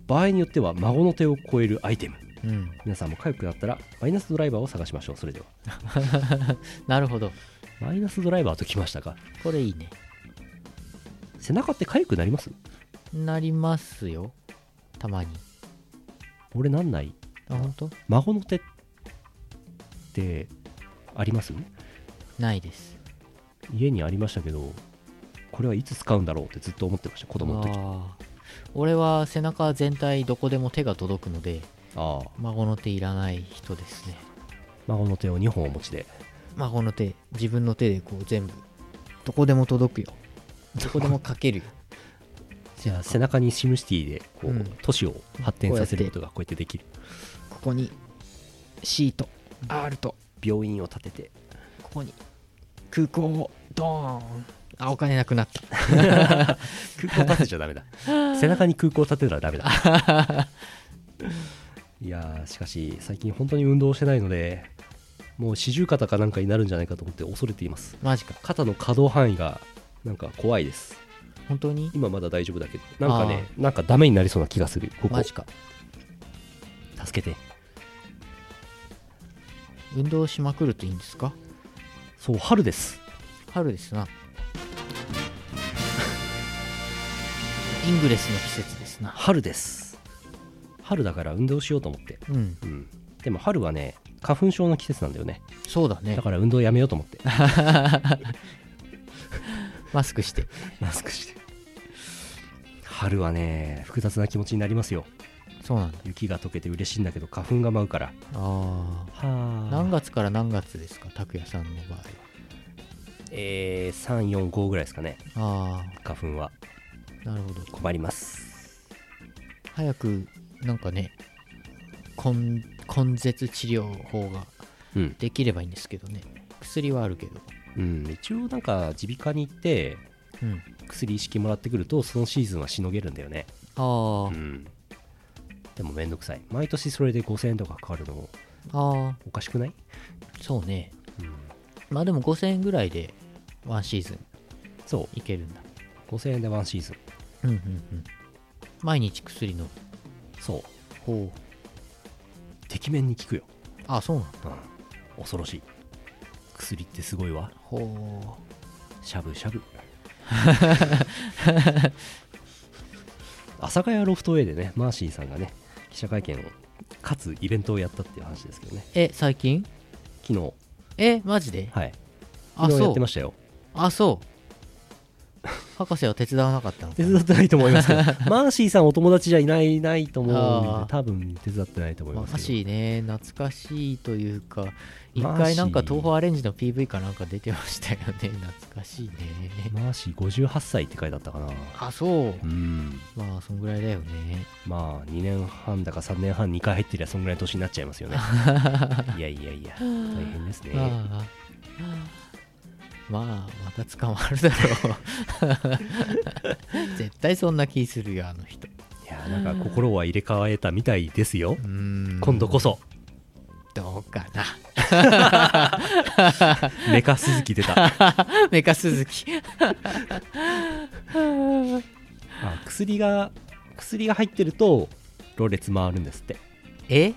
場合によっては孫の手を超えるアイテム。あうん。皆さんも痒くなったらマイナスドライバーを探しましょう。それでは。*laughs* なるほど。マイナスドライバーときましたか？これいいね。背中って痒くなります？なりますよ。たまに。俺なんない？あ本当？孫の手ってあります？ないです。家にありましたけどこれはいつ使うんだろうってずっと思ってました子供の時。俺は背中全体どこでも手が届くのでああ。孫の手いらない人ですね。孫の手を2本お持ちで。孫の手自分の手でこう全部どこでも届くよ。どこでもかけるよ。*laughs* じゃあ背中にシムシティでこう、うん。都市を発展させることがこうやって。できる。ここに C と R と。病院を建てて。ここに空港をドーン。あお金なくなった。*laughs* 空港建てちゃダメだ。背中に空港建てたらダメだ *laughs* いやーしかし最近本当に運動してないのでもう四十肩かなんかになるんじゃないかと思って恐れています。マジか。肩の可動範囲がなんか怖いです。本当に？今まだ大丈夫だけど。なんかねなんかダメになりそうな気がするここ。マジか。助けて。運動しまくるといいんですか？そう春です。春ですな。イングレスの季節ですな。春です春だから運動しようと思って。うん。うん。でも春はね花粉症の季節なんだよね。そうだね。だから運動やめようと思って。*laughs* マスクして。マスクして。春はね複雑な気持ちになりますよ。そうなんだ。雪が溶けて嬉しいんだけど花粉が舞うから。あはあ。何月から何月ですか拓也さんの場合えー、345ぐらいですかね。はあ花粉は。あなるほど。困ります。早くなんかね根根絶治療法がうん、できればいいんですけどね。薬はあるけど。うん、一応なんか耳鼻科に行ってうん。薬意識もらってくるとそのシーズンはしのげるんだよね。あー。うん。でもめんどくさい。毎年それで5000円とかかかるのあおかしくない、ーそうね。うん、まあでも5000円ぐらいでワンシーズンそう。いけるんだ。5000円でワンシーズン。うんうんうん。毎日薬のそう。ほう。てきめんに効くよ、あそうなんだ。うん、恐ろしい。薬ってすごいわ。ほしゃぶしゃぶ。*laughs* 阿佐ヶ谷ロフト A でねマーシーさんがね記者会見をかつイベントをやったっていう話ですけどね。え最近？昨日。えマジで？はい。あ昨日やそうってましたよ。あそう博士は手伝わなかったのか手伝ってないと思いますけど。*laughs* マーシーさんお友達じゃいないないと思うんで多分手伝ってないと思いますマーシーね懐かしいというか一回なんか東宝アレンジの PV かなんか出てましたよね。懐かしいね。マーシー58歳って書いてあったかな。あそう。うん。まあそんぐらいだよね。まあ2年半だか3年半2回入ってりゃそんぐらいの年になっちゃいますよね。*laughs* いやいやいや大変ですねまあまた捕まるだろう。*laughs* 絶対そんな気するよあの人。いやなんか心は入れ替えたみたいですよ。今度こそ。どうかな。*laughs* メカ鈴木出た。*laughs* メカ鈴木あ薬が薬が入ってるとろれつ回るんですって。え？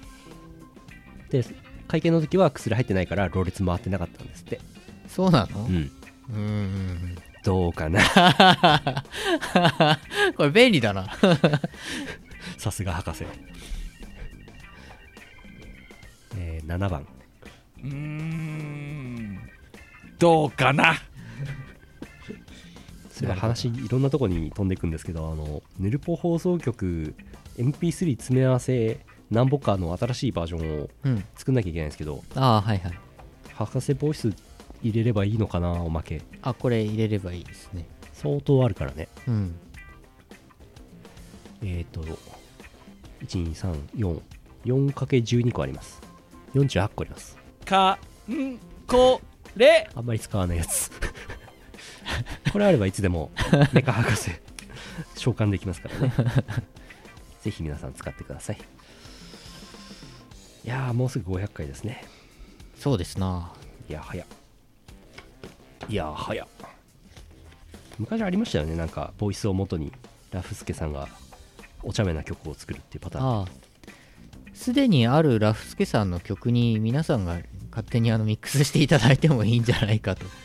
で会見の時は薬入ってないからろれつ回ってなかったんですってそうなの？うん。うーん。どうかな？*laughs* これ便利だな。*laughs* さすが博士。えー、7番。うーん。どうかな？それは話いろんなとこに飛んでいくんですけどあのヌルポ放送局 MP3 詰め合わせ何ぼかの新しいバージョンをうん。作んなきゃいけないんですけどああはいはい。博士ボイス入れればいいのかなおまけ。あこれ入れればいいですね。相当あるからね。うん。えっ、ー、と 12344×12 個あります。48個あります。かんこれ。あんまり使わないやつ。*laughs* これあればいつでもメカ博士召喚できますからね。*laughs* ぜひ皆さん使ってください。いやーもうすぐ500回ですね。そうですな。いや早っいや早っ。昔ありましたよねなんかボイスを元にラフスケさんがお茶目な曲を作るっていうパターン。ああ。すでにあるラフスケさんの曲に皆さんが勝手にあのミックスしていただいてもいいんじゃないかと。*laughs*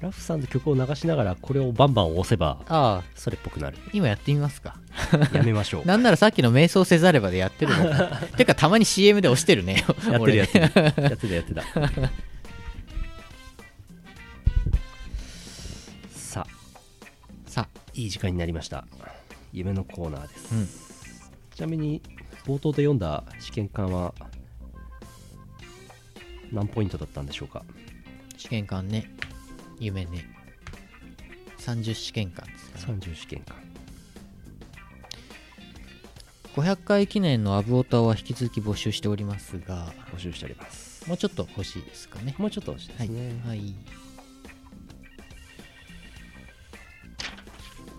ラフさんの曲を流しながらこれをバンバン押せばああ。それっぽくなる。今やってみますか。やめましょう。*laughs* なんならさっきの瞑想せざればでやってるのか。*laughs* てかたまに CM で押してるね。やってるやってる。やってたやってたいい時間になりました。夢のコーナーです、うん。ちなみに冒頭で読んだ試験管は何ポイントだったんでしょうか？試験官ね。夢ね。30試験官ですかね。30試験管500回記念のアブオタは引き続き募集しておりますが募集しております。もうちょっと欲しいですかね。もうちょっと欲しいですね、はい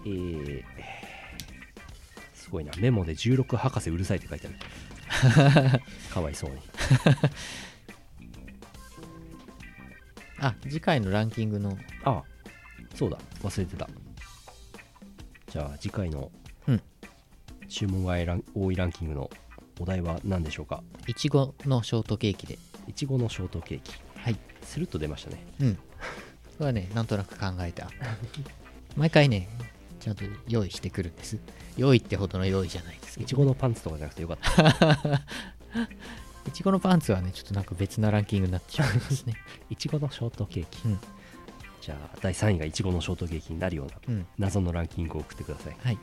えー、すごいな。メモで16博士うるさいって書いてある。*laughs* かわいそうに。*laughs* あ次回のランキングの。あそうだ。忘れてた。じゃあ次回のうん。注文が多いランキングのお題は何でしょうか？いちごのショートケーキで。いちごのショートケーキ。はい。スルッと出ましたね。うん。これはねなんとなく考えた。*laughs* 毎回ねちゃんと用意してくるんです。用意ってほどの用意じゃないですけど。いちごのパンツとかじゃなくてよかった。*laughs* いちごのパンツはねちょっとなんか別なランキングになってしまいますね。*laughs* いちごのショートケーキ、うん。じゃあ第3位がいちごのショートケーキになるようなうん。謎のランキングを送ってください。はい。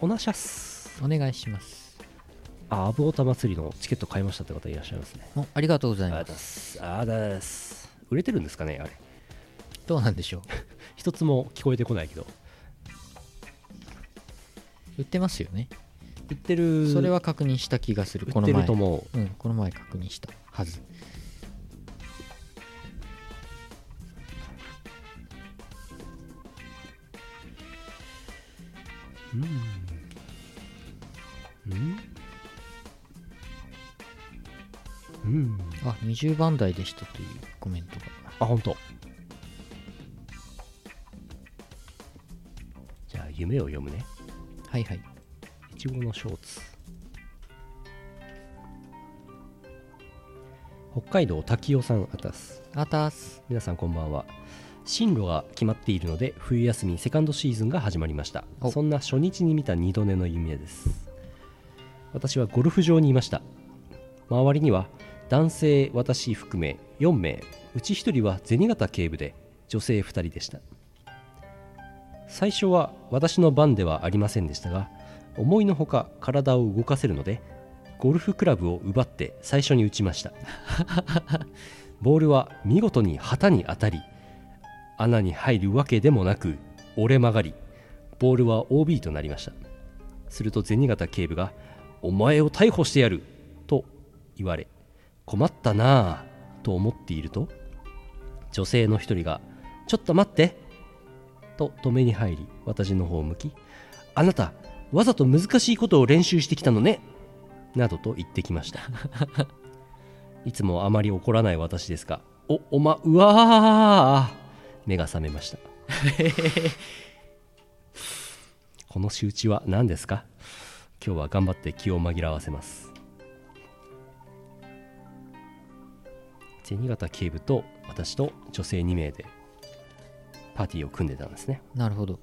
おなしゃす。お願いします。あアブオタ祭りのチケット買いましたって方いらっしゃいますね。おありがとうございあまだす。あだす。売れてるんですかねあれ。どうなんでしょう。*laughs* 一つも聞こえてこないけど売ってますよね。売ってるそれは確認した気がする。売ってこの前ると思う。うんこの前確認したはず。うん。うん。あ20番台でしたというコメントが。あ本当。じゃあ夢を読むねはいはい。いちごのショーツ。北海道滝尾さんあたす。あたす。皆さんこんばんは。進路が決まっているので冬休みセカンドシーズンが始まりました。お。そんな初日に見た二度寝の夢です。私はゴルフ場にいました。周りには男性私含め4名。うち1人は銭形警部で女性2人でした最初は私の番ではありませんでしたが思いのほか体を動かせるのでゴルフクラブを奪って最初に打ちました *laughs* ボールは見事に旗に当たり穴に入るわけでもなく折れ曲がりボールは OB となりましたすると銭形警部が「お前を逮捕してやる!」と言われ困ったなぁと思っていると女性の一人が「ちょっと待って!」と止めに入り私の方を向き「あなたわざと難しいことを練習してきたのね!」などと言ってきました *laughs* いつもあまり怒らない私ですが「おおまうわー!」目が覚めました *laughs* この仕打ちは何ですか？今日は頑張って気を紛らわせます銭形警部と私と女性2名でパーティーを組んでたんですね。なるほど、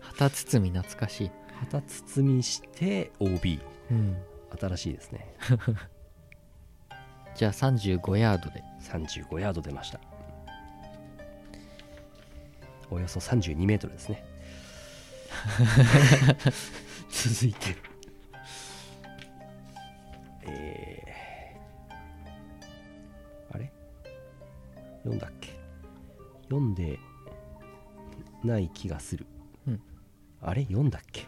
旗包み懐かしい、旗包みして OB うん、新しいですね。*laughs* じゃあ35ヤードで。35ヤード出ました。およそ32メートルですね。*laughs* 続いて。え読んだっけ？読んでない気がする、うん。あれ？読んだっけ？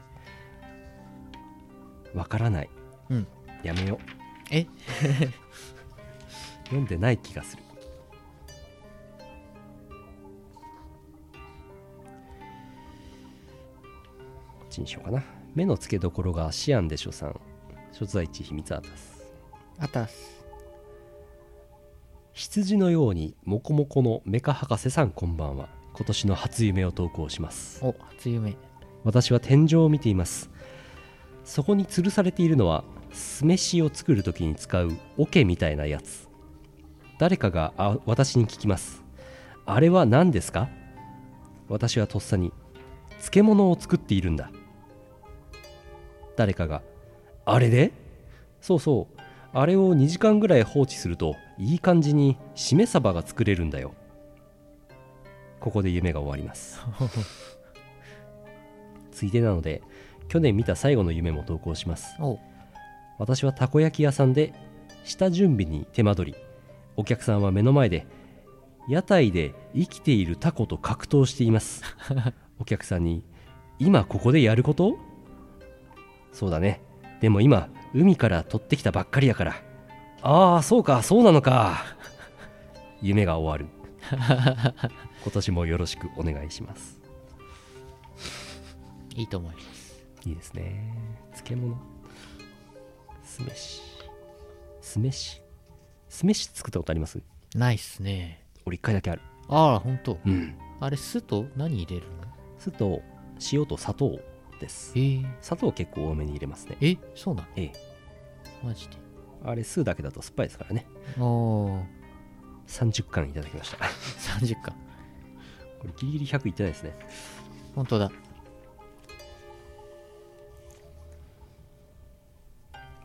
わからない、うん。やめよう。え？*laughs* 読んでない気がする。こっちにしようかな。目の付けどころがシアンでしょさん。所在地秘密アータス。あたす羊のようにモコモコのメカ博士さんこんばんは。今年の初夢を投稿します。お初夢。私は天井を見ています。そこに吊るされているのは酢飯を作る時に使う桶みたいなやつ。誰かがあ私に聞きます。あれは何ですか？私はとっさに漬物を作っているんだ。誰かがあれで？そうそうあれを2時間ぐらい放置するといい感じにしめ鯖が作れるんだよ。ここで夢が終わります。*laughs* ついでなので去年見た最後の夢も投稿します。お私はたこ焼き屋さんで下準備に手間取りお客さんは目の前で屋台で生きているタコと格闘しています。*laughs* お客さんに「今ここでやること?」そうだね。でも今海から取ってきたばっかりやから。ああそうかそうなのか。夢が終わる。*laughs* 今年もよろしくお願いします。いいと思います。いいですね。漬物。酢飯。酢飯。酢飯作ったことあります？ないっすね。俺一回だけある。あらほんと。うん。あれ酢と何入れるの？酢と塩と砂糖です。えー、砂糖結構多めに入れますね。えそうなの？ええマジで。あれ酢だけだと酸っぱいですからね。おー30巻いただきました。こ30巻。れギリギリ100いってないですね。本当だ。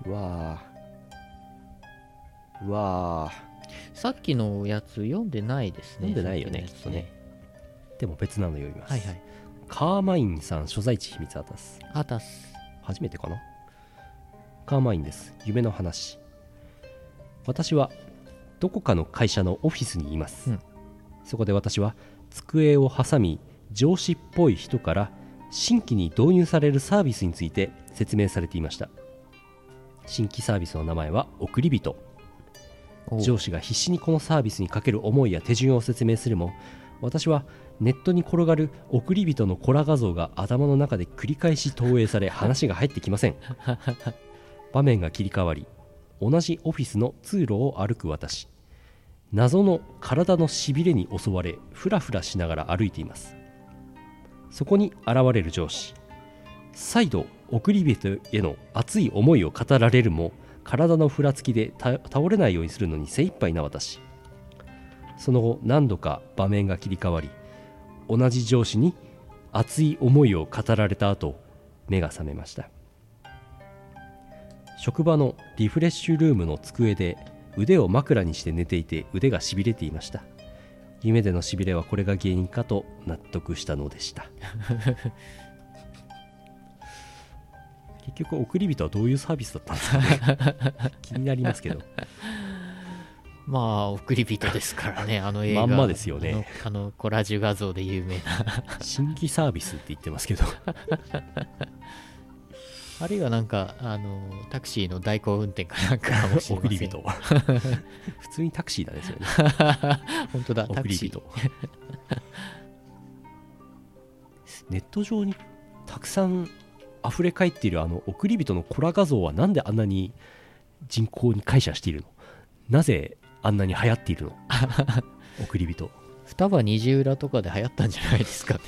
うわー。うわさっきのやつ読んでないですね。読んでないよねさきっーでも別なの読みます、はいはい。カーマインさん所在地秘密アタスあたす。初めてかな？カーマインです。夢の話。私はどこかの会社のオフィスにいます、うん。そこで私は机を挟み上司っぽい人から新規に導入されるサービスについて説明されていました。新規サービスの名前は送り人。お上司が必死にこのサービスにかける思いや手順を説明するも私はネットに転がる送り人のコラ画像が頭の中で繰り返し投影され話が入ってきません *laughs* 場面が切り替わり同じオフィスの通路を歩く私。謎の体のしびれに襲われフラフラしながら歩いています。そこに現れる上司。再度送り人への熱い思いを語られるも体のふらつきで倒れないようにするのに精一杯な私。その後何度か場面が切り替わり同じ上司に熱い思いを語られた後目が覚めました。職場のリフレッシュルームの机で腕を枕にして寝ていて腕がしびれていました。夢でのしびれはこれが原因かと納得したのでした。*laughs* 結局送り人はどういうサービスだったんですかね。気になりますけど。*laughs* まあ送り人ですからねあの映画。まんまですよね。あのあのコラージュ画像で有名な。新規サービスって言ってますけど *laughs* あるいはなんかあのタクシーの代行運転かなんかかもしれません。送り人。*laughs* 普通にタクシーなんですよね。*laughs* 本当だタ送りクシー。人 *laughs* ネット上にたくさん溢れ返っているあの送り人のコラ画像はなんであんなに人口に感謝しているの？なぜあんなに流行っているの？送り人双葉虹裏とかで流行ったんじゃないですかね。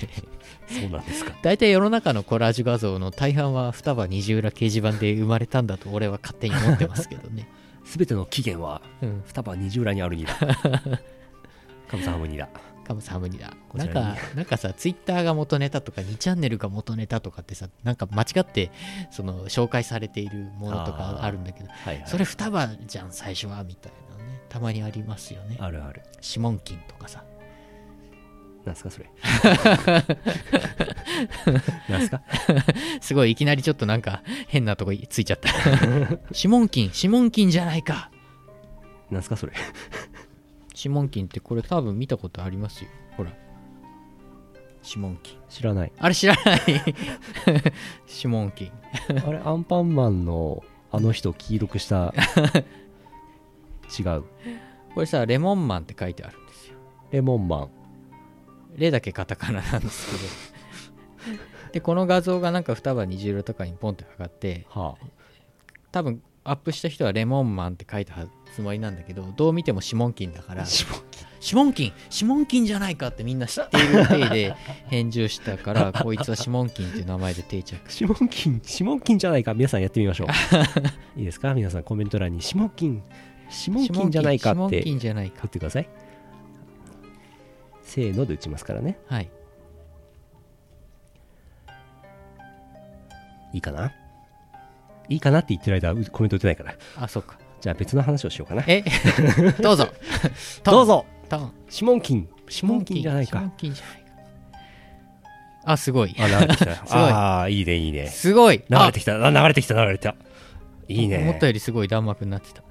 そうなんですか。*laughs* 大体世の中のコラージュ画像の大半は双葉虹裏掲示板で生まれたんだと俺は勝手に思ってますけどね、*laughs* 全ての起源はうん、双葉二浦にあるにだ。*laughs* カムサハムニだ。カムサハムニだ。なんかなんかさツイッターが元ネタとか2チャンネルが元ネタとかってさなんか間違ってその紹介されているものとかあるんだけどはいはい。それ双葉じゃん最初はみたいなね。たまにありますよね。あるある。シモンキンとかさなんすかそれ。*laughs* なんすか？すごいいきなりちょっとなんか変なとこついちゃった。*laughs* シモンキンシモンキンじゃないか。なんすかそれ。シモンキンってこれ多分見たことありますよ。ほら。シモンキン。知らない。あれ知らない。*laughs* シモンキン。あれアンパンマンのあの人黄色くした。違う。これさレモンマンって書いてあるんですよ。レモンマンレだけカタカナなんですけど。*laughs* でこの画像がなんか双葉虹色とかにポンって上がっては多分アップした人はレモンマンって書いたつもりなんだけどどう見てもシモンキンだから。あシモンキン？シモンキンじゃないかってみんな知っている体で返事をしたから *laughs* こいつはシモンキンっていう名前で定着。シモンキンシモンキンじゃないか皆さんやってみましょう。*laughs* いいですか？皆さんコメント欄にシモンキンシモンキンじゃないかってンじゃないか。打ってくださいせーので打ちますからね。はい。いいかな？いいかなって言ってる間うコメント打てないから。あそっか。じゃあ別の話をしようかな。え？*laughs* どうぞ。どうぞ。トン。シモンキン。シモンキンじゃないか。シモンキンじゃないか。あすごい。あ流れてきた。*laughs* ああいいねいいね。すごい。流れてきた。あ。流れてきた。流れてきた。いいね。思ったよりすごい弾幕になってた。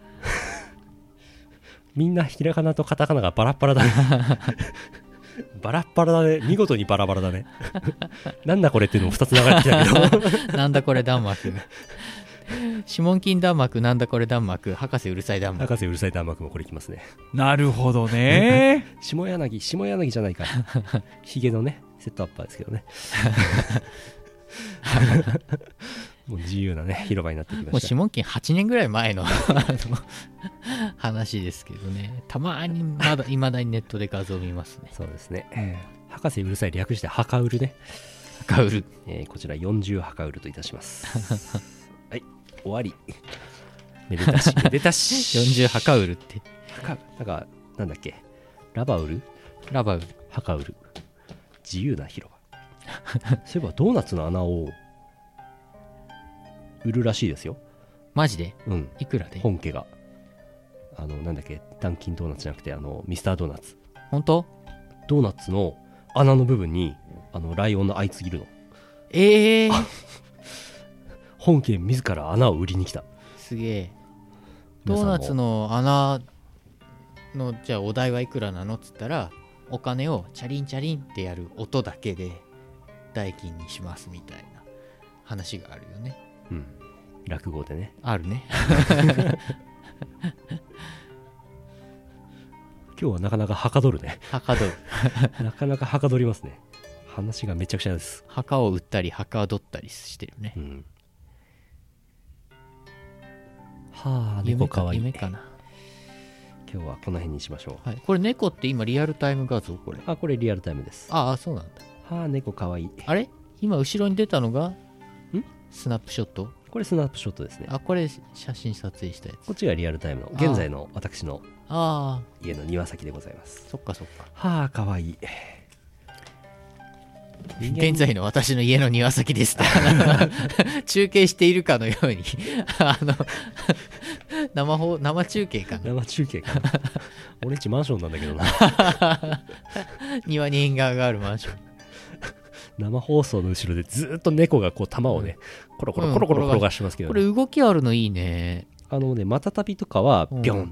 *laughs* みんなひらがなとカタカナがバラッバラだねバラッバラだね。見事にバラバラだね。*laughs* なんだこれっていうのも2つ流れてきたけど。*laughs* なんだこれ弾幕。シモンキン弾幕なんだこれ弾幕。博士うるさい弾幕。博士うるさい弾幕もこれいきますね。なるほどね。*laughs* 下柳下柳じゃないかヒゲのねセットアッパーですけどねもう自由なね広場になってきもました。うシモンキン8年ぐらい前の *laughs* 話ですけどね。たまにまだいまだにネットで画像見ますね。そうですね、博士うるさい略してハカウルね、赤ウルえーこちら40ハカウルといたします。*laughs* はい。終わり。めでたしめでたし。40ハカウルって。ハカなんかなんだっけ？ラバウル？ラバウル。ハカウル自由な広場。そういえばドーナツの穴を売るらしいですよ。マジで？うん。いくらで？本家が。あのなんだっけ？ダンキンドーナツじゃなくてあのミスタードーナツ。本当？ドーナツの穴の部分にあのライオンのあいついるのええー、本家自ら穴を売りに来た。すげえ。ド皆さんも。ーナツの穴のじゃあお題はいくらなの？っつったらお金をチャリンチャリンってやる音だけで代金にしますみたいな話があるよねうん。落語でね。あるね。*laughs* 今日はなかなかはかどるね。墓どる。*laughs* なかなかはかどりますね。話がめちゃくちゃです。墓を売ったり墓を取ったりしてるね。うん。はあ猫かわいい夢かな、今日はこの辺にしましょう。はい、これ猫って今リアルタイム画像これ。あこれリアルタイムです。ああそうなんだ。はあ猫かわい。いあれ？今後ろに出たのがんスナップショット？これスナップショットですね。あこれ写真撮影したやつ。こっちがリアルタイムの現在の私の家の庭先でございます。そっかそっか。はあかわい。い現在の私の家の庭先です *laughs* 中継しているかのように。あの生放生中継かな。生中継かな。*laughs* 俺んちマンションなんだけどな。庭に縁側があるマンション生放送の後ろでずーっと猫がこう球をね、コロコロコロコロ転がしてますけど、ね。これ動きあるのいいね。あのねまたたびとかはうん。ビョン、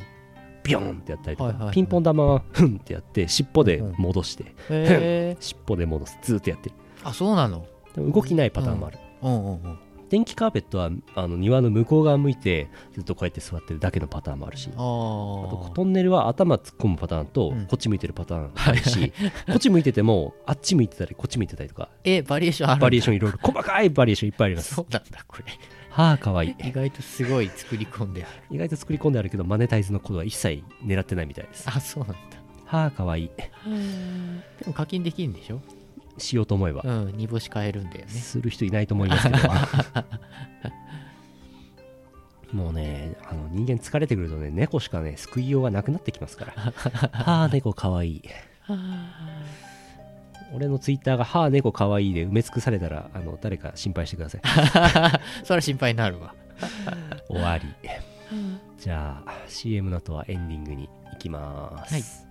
ビョンってやったりとか、はいはいはい。ピンポン玉はフンってやって尻尾で戻して、へえ尻尾で戻すずーっとやってる。あそうなの？動きないパターンもある、うんうんうん電気カーペットはあの庭の向こう側向いてずっとこうやって座ってるだけのパターンもあるし。ああとートンネルは頭突っ込むパターンと、うん。こっち向いてるパターンあるし、こっち向いててもあっち向いてたりこっち向いてたりとかえバリエーションあるバリエーションいろいろ細かいバリエーションいっぱいあります。そうなんだこれ。はあかわい。い意外とすごい作り込んである。意外と作り込んであるけどマネタイズのことは一切狙ってないみたいです。あそうなんだ。はあかわい。いでも課金できるんでしょ？しようと思えば、うん煮干し買えるんだよね。する人いないと思いますけど。*laughs* もうねあの人間疲れてくるとね猫しかね救いようがなくなってきますから。*laughs* はあ猫かわい。い俺のツイッターが「はあ猫かわいい」で埋め尽くされたらあの誰か心配してください。*laughs* それは心配になるわ。終わり。じゃあ CM の後はエンディングに行きます、はい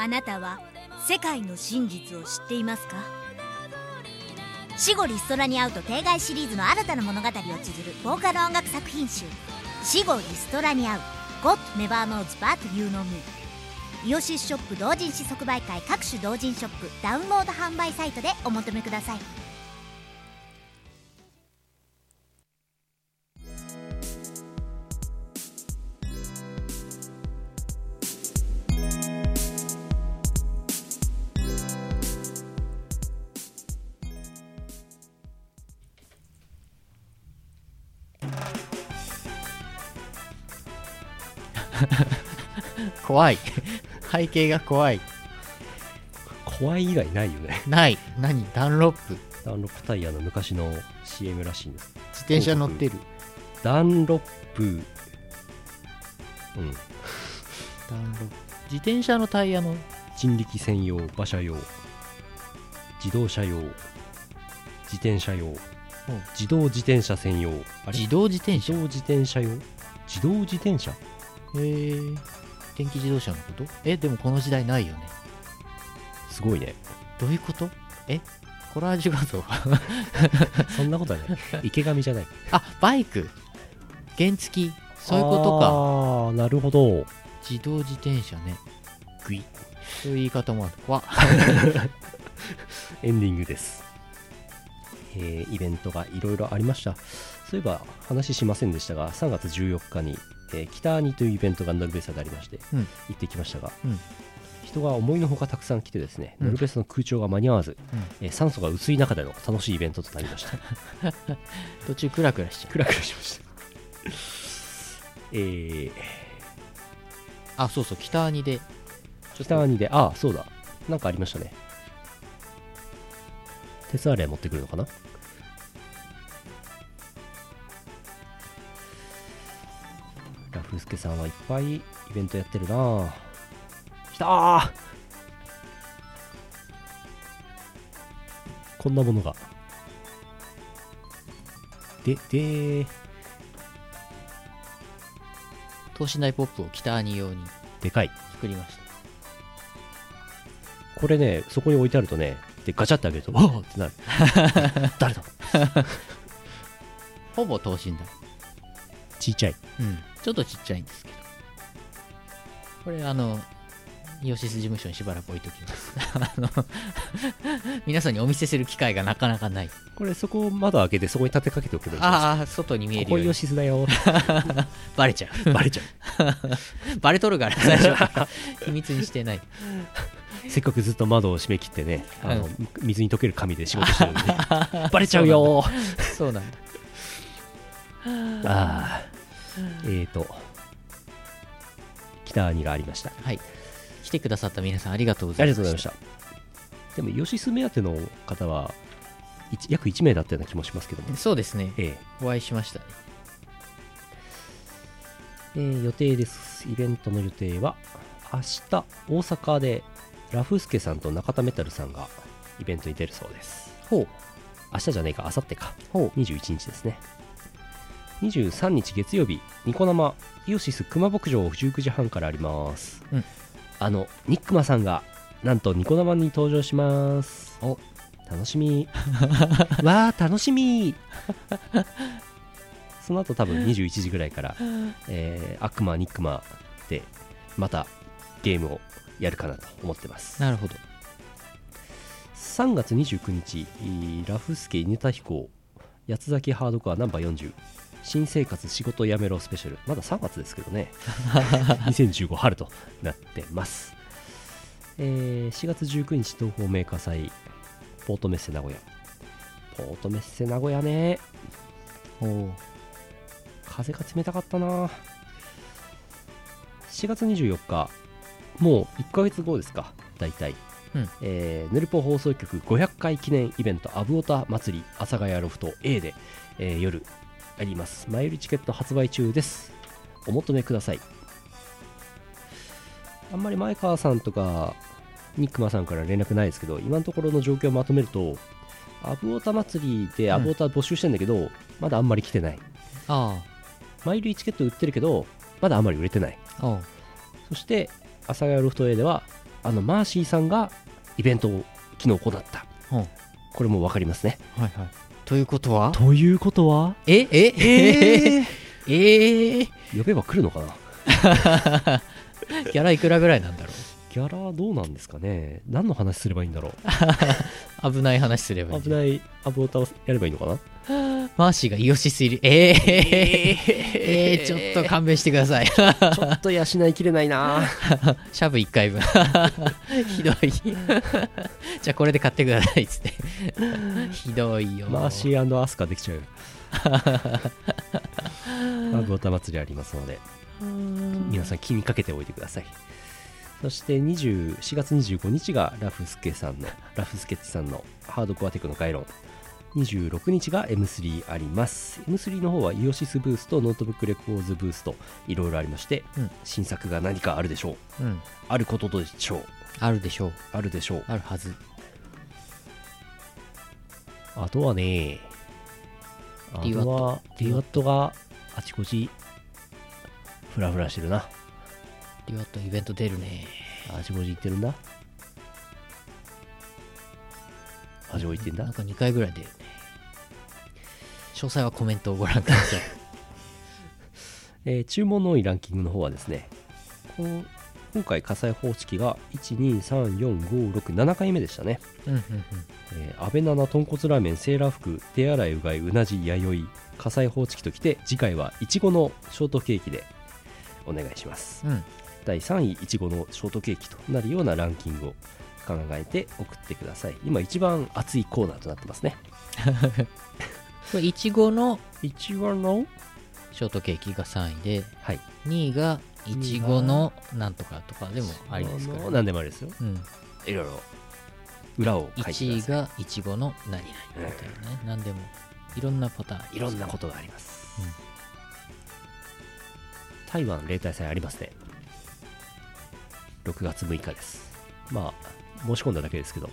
あなたは世界の真実を知っていますか？死後リストラに会うと定外シリーズの新たな物語を綴るボーカル音楽作品集「死後リストラに会う God Never Knows But You Know Me」イオシスショップ同人誌即売会各種同人ショップダウンロード販売サイトでお求めください。怖い。*laughs* 背景が怖い。怖い以外ないよね。ない。何？ダンロップ。ダンロップタイヤの昔の CM らしいんです自転車乗ってる。ダンロップ。うん。ダンロップ。自転車のタイヤの。人力専用馬車用。自動車用。自転車用。自動自転車専用。自動自転車。自動自転車用？自動自転車？へえ電気自動車のこと？えでもこの時代ないよね。すごいね。どういうこと？えコラージュ画像そんなことはない。池上じゃない。あバイク。原付そういうことか。ああなるほど。自動自転車ね。グイ。そういう言い方もある。わ。*laughs* エンディングです、えーイベントがいろいろありました。そういえば話しませんでしたが3月14日に、えー北アニというイベントがノルベサでありまして、うん。行ってきましたが、うん。人が思いのほかたくさん来てですね、うん。ノルベサの空調が間に合わず、うん。えー酸素が薄い中での楽しいイベントとなりました。*laughs* 途中クラクラしちゃう。クラクラしました。*laughs* えー、あそうそう北アニで。北アニであそうだ。なんかありましたね。鉄アレイ持ってくるのかな？ラフスケさんはいっぱいイベントやってるな。ぁきたー。こんなものが。でで等身大ポップを北アニ用に。でかい。作りました。これねそこに置いてあるとねでガチャってあげるとわーってなる。*laughs* 誰だ？ほぼ等身大。ちっちゃい。うんちょっとちっちゃいんですけど。これあのイオシス事務所にしばらく置いときます。*laughs* あの皆さんにお見せする機会がなかなかない。これそこを窓開けてそこに立てかけておけばいいんですああ外に見えるように。ここイオシスだよ。*laughs* バレちゃう。バレちゃ *laughs* バレとるから最初秘密にしてない。うせっかくずっと窓を閉め切ってねあの、水に溶ける紙で仕事してるんで。バレちゃうよ。そうなんだ。ああえーと北兄がありました。はい。来てくださった皆さんありがとうごありざいましがとうございました。でもイオシス目当ての方は一約1名だったような気もしますけどもそうですね。ええ。お会いしましたね。えー予定です。イベントの予定は明日大阪でラフスケさんと中田メタルさんがイベントに出るそうです。ほう。明日じゃねえか明後日か。ほ21日ですね23日月曜日ニコ生イオシス熊牧場19時半からあります、うん。あのニックマさんがなんとニコ生に登場します。お。楽しみ。*laughs* わー楽しみ。*laughs* その後多分21時ぐらいから、*laughs* えー、悪魔ニックマでまたゲームをやるかなと思ってます。なるほど。3月29日ラフスケ犬田飛行八つ崎ハードコアナンバー40新生活仕事やめろスペシャル。まだ3月ですけどね。*laughs* 2015春となってます、えー4月19日東方メーカー祭ポートメッセ名古屋。ポートメッセ名古屋ね。おお風が冷たかったな。4月24日。もう1ヶ月後ですか。大体、うん。えーヌルポ放送局500回記念イベントアブオタ祭り阿佐ヶ谷ロフト A で、えー夜あります。前売りチケット発売中です。お求めください。あんまり前川さんとかニックマさんから連絡ないですけど今のところの状況をまとめるとアブオタ祭りでアブオタ募集してんだけど、まだあんまり来てない。あマイルチケット売ってるけどまだあんまり売れてない。あおうそして阿佐ヶ谷ロフト A ではあのマーシーさんがイベントを昨日行った。これも分かりますね。はいはいということは？ということは？えええ *laughs* ええ呼べば来るのかな？*laughs* ギャラいくらぐらいなんだろギャラどうなんですかね？何の話すればいいんだろう？*laughs* 危ない話すればいうい。危ないアブオタをやればいいのかな？マーシーがイオシス入り。えええー、ちょっと勘弁してください。シちょっと養いきれないな。*laughs* ャブ1回分。*laughs* ひどい。*laughs* じゃあこれで買ってくださいっつって。ひどいよ。マーシーアスカできちゃうアブオタ祭りありますので。皆さん気にかけておいてください。そして20 4月25日がラフスケさんのラフスケッチさんのハードコアテクの概論26日が M3 あります。M3 の方はイオシスブースとノートブックレコーズブースといろいろありまして、うん。新作が何かあるでしょう。うん。あることでしょう。あるでしょう。あるでしょう。あるはず。あとはねあとは DWAT があちこちフラフラしてるな。リワットイベント出るね。あちこち行ってるんだ。あちこち行ってんだ。なんか2回ぐらい出る。ね詳細はコメントをご覧ください。*laughs* えー注文の多いランキングの方はですね今回火災報知器が1234567回目でしたね、うんうんえー、安倍七豚骨ラーメンセーラー服手洗いうがいうなじ弥生火災報知器ときて次回はいちごのショートケーキでお願いします。うん。うん第3位いちごのショートケーキとなるようなランキングを考えて送ってください。今一番熱いコーナーとなってますね *laughs* これいちごのいちごの？ショートケーキが3位ではい。2位がいちごのなんとかとかでもありですから、あの何でもありですよ。うん、いろいろ。裏を書いて1位がいちごの何々みたいなね、何でも。いろんなパターンいろんなことがあります、うん。台湾例大祭ありますね。6月6日です。まあ申し込んだだけですけど、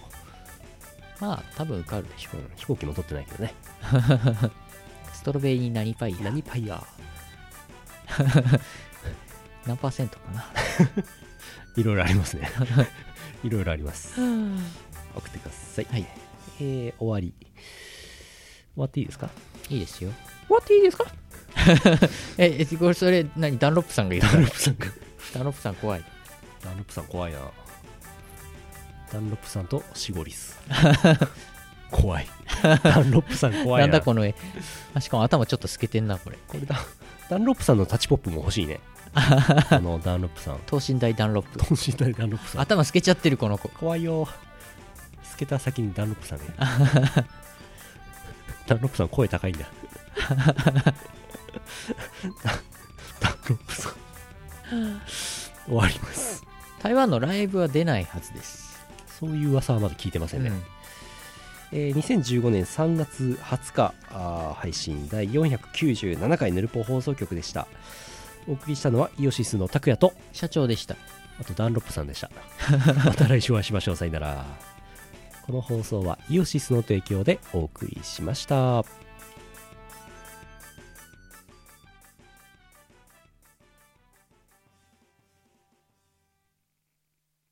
まあ多分受かるでしょうん飛行機も取ってないけどね。*laughs* ストロベリー何パイや何パイヤ *laughs* 何パーセントかな？*laughs* いろいろありますね。いろいろあります。送ってください、はい。えー終わり。終わっていいですか？いいですよ。終わっていいですか？ええこれそれ何？ダンロップさんがいるダンロップさんが。ダンロップさん怖い。ダンロップさん怖いなダンロップさんとシゴリス。*laughs* 怖い。*laughs* ダンロップさん怖いな。なんだこの絵。あしかも頭ちょっと透けてんなこれ。これだ。ダンロップさんのタッチポップも欲しいね。*laughs* あのダンロップさん。等身大ダンロップ。等身大ダンロップさん。頭透けちゃってるこの子。怖いよ。透けた先にダンロップさんがいるダンロップさん声高いんだ。ダダンロップさん。終わります。台湾のライブは出ないはずです、そういう噂はまだ聞いてませんね、うん。えー2015年3月20日配信第497回ヌルポ放送局でした。お送りしたのはイオシスの拓也と社長でした。あとダンロップさんでした。*laughs* また来週お会いしましょう。さよなら。この放送はイオシスの提供でお送りしました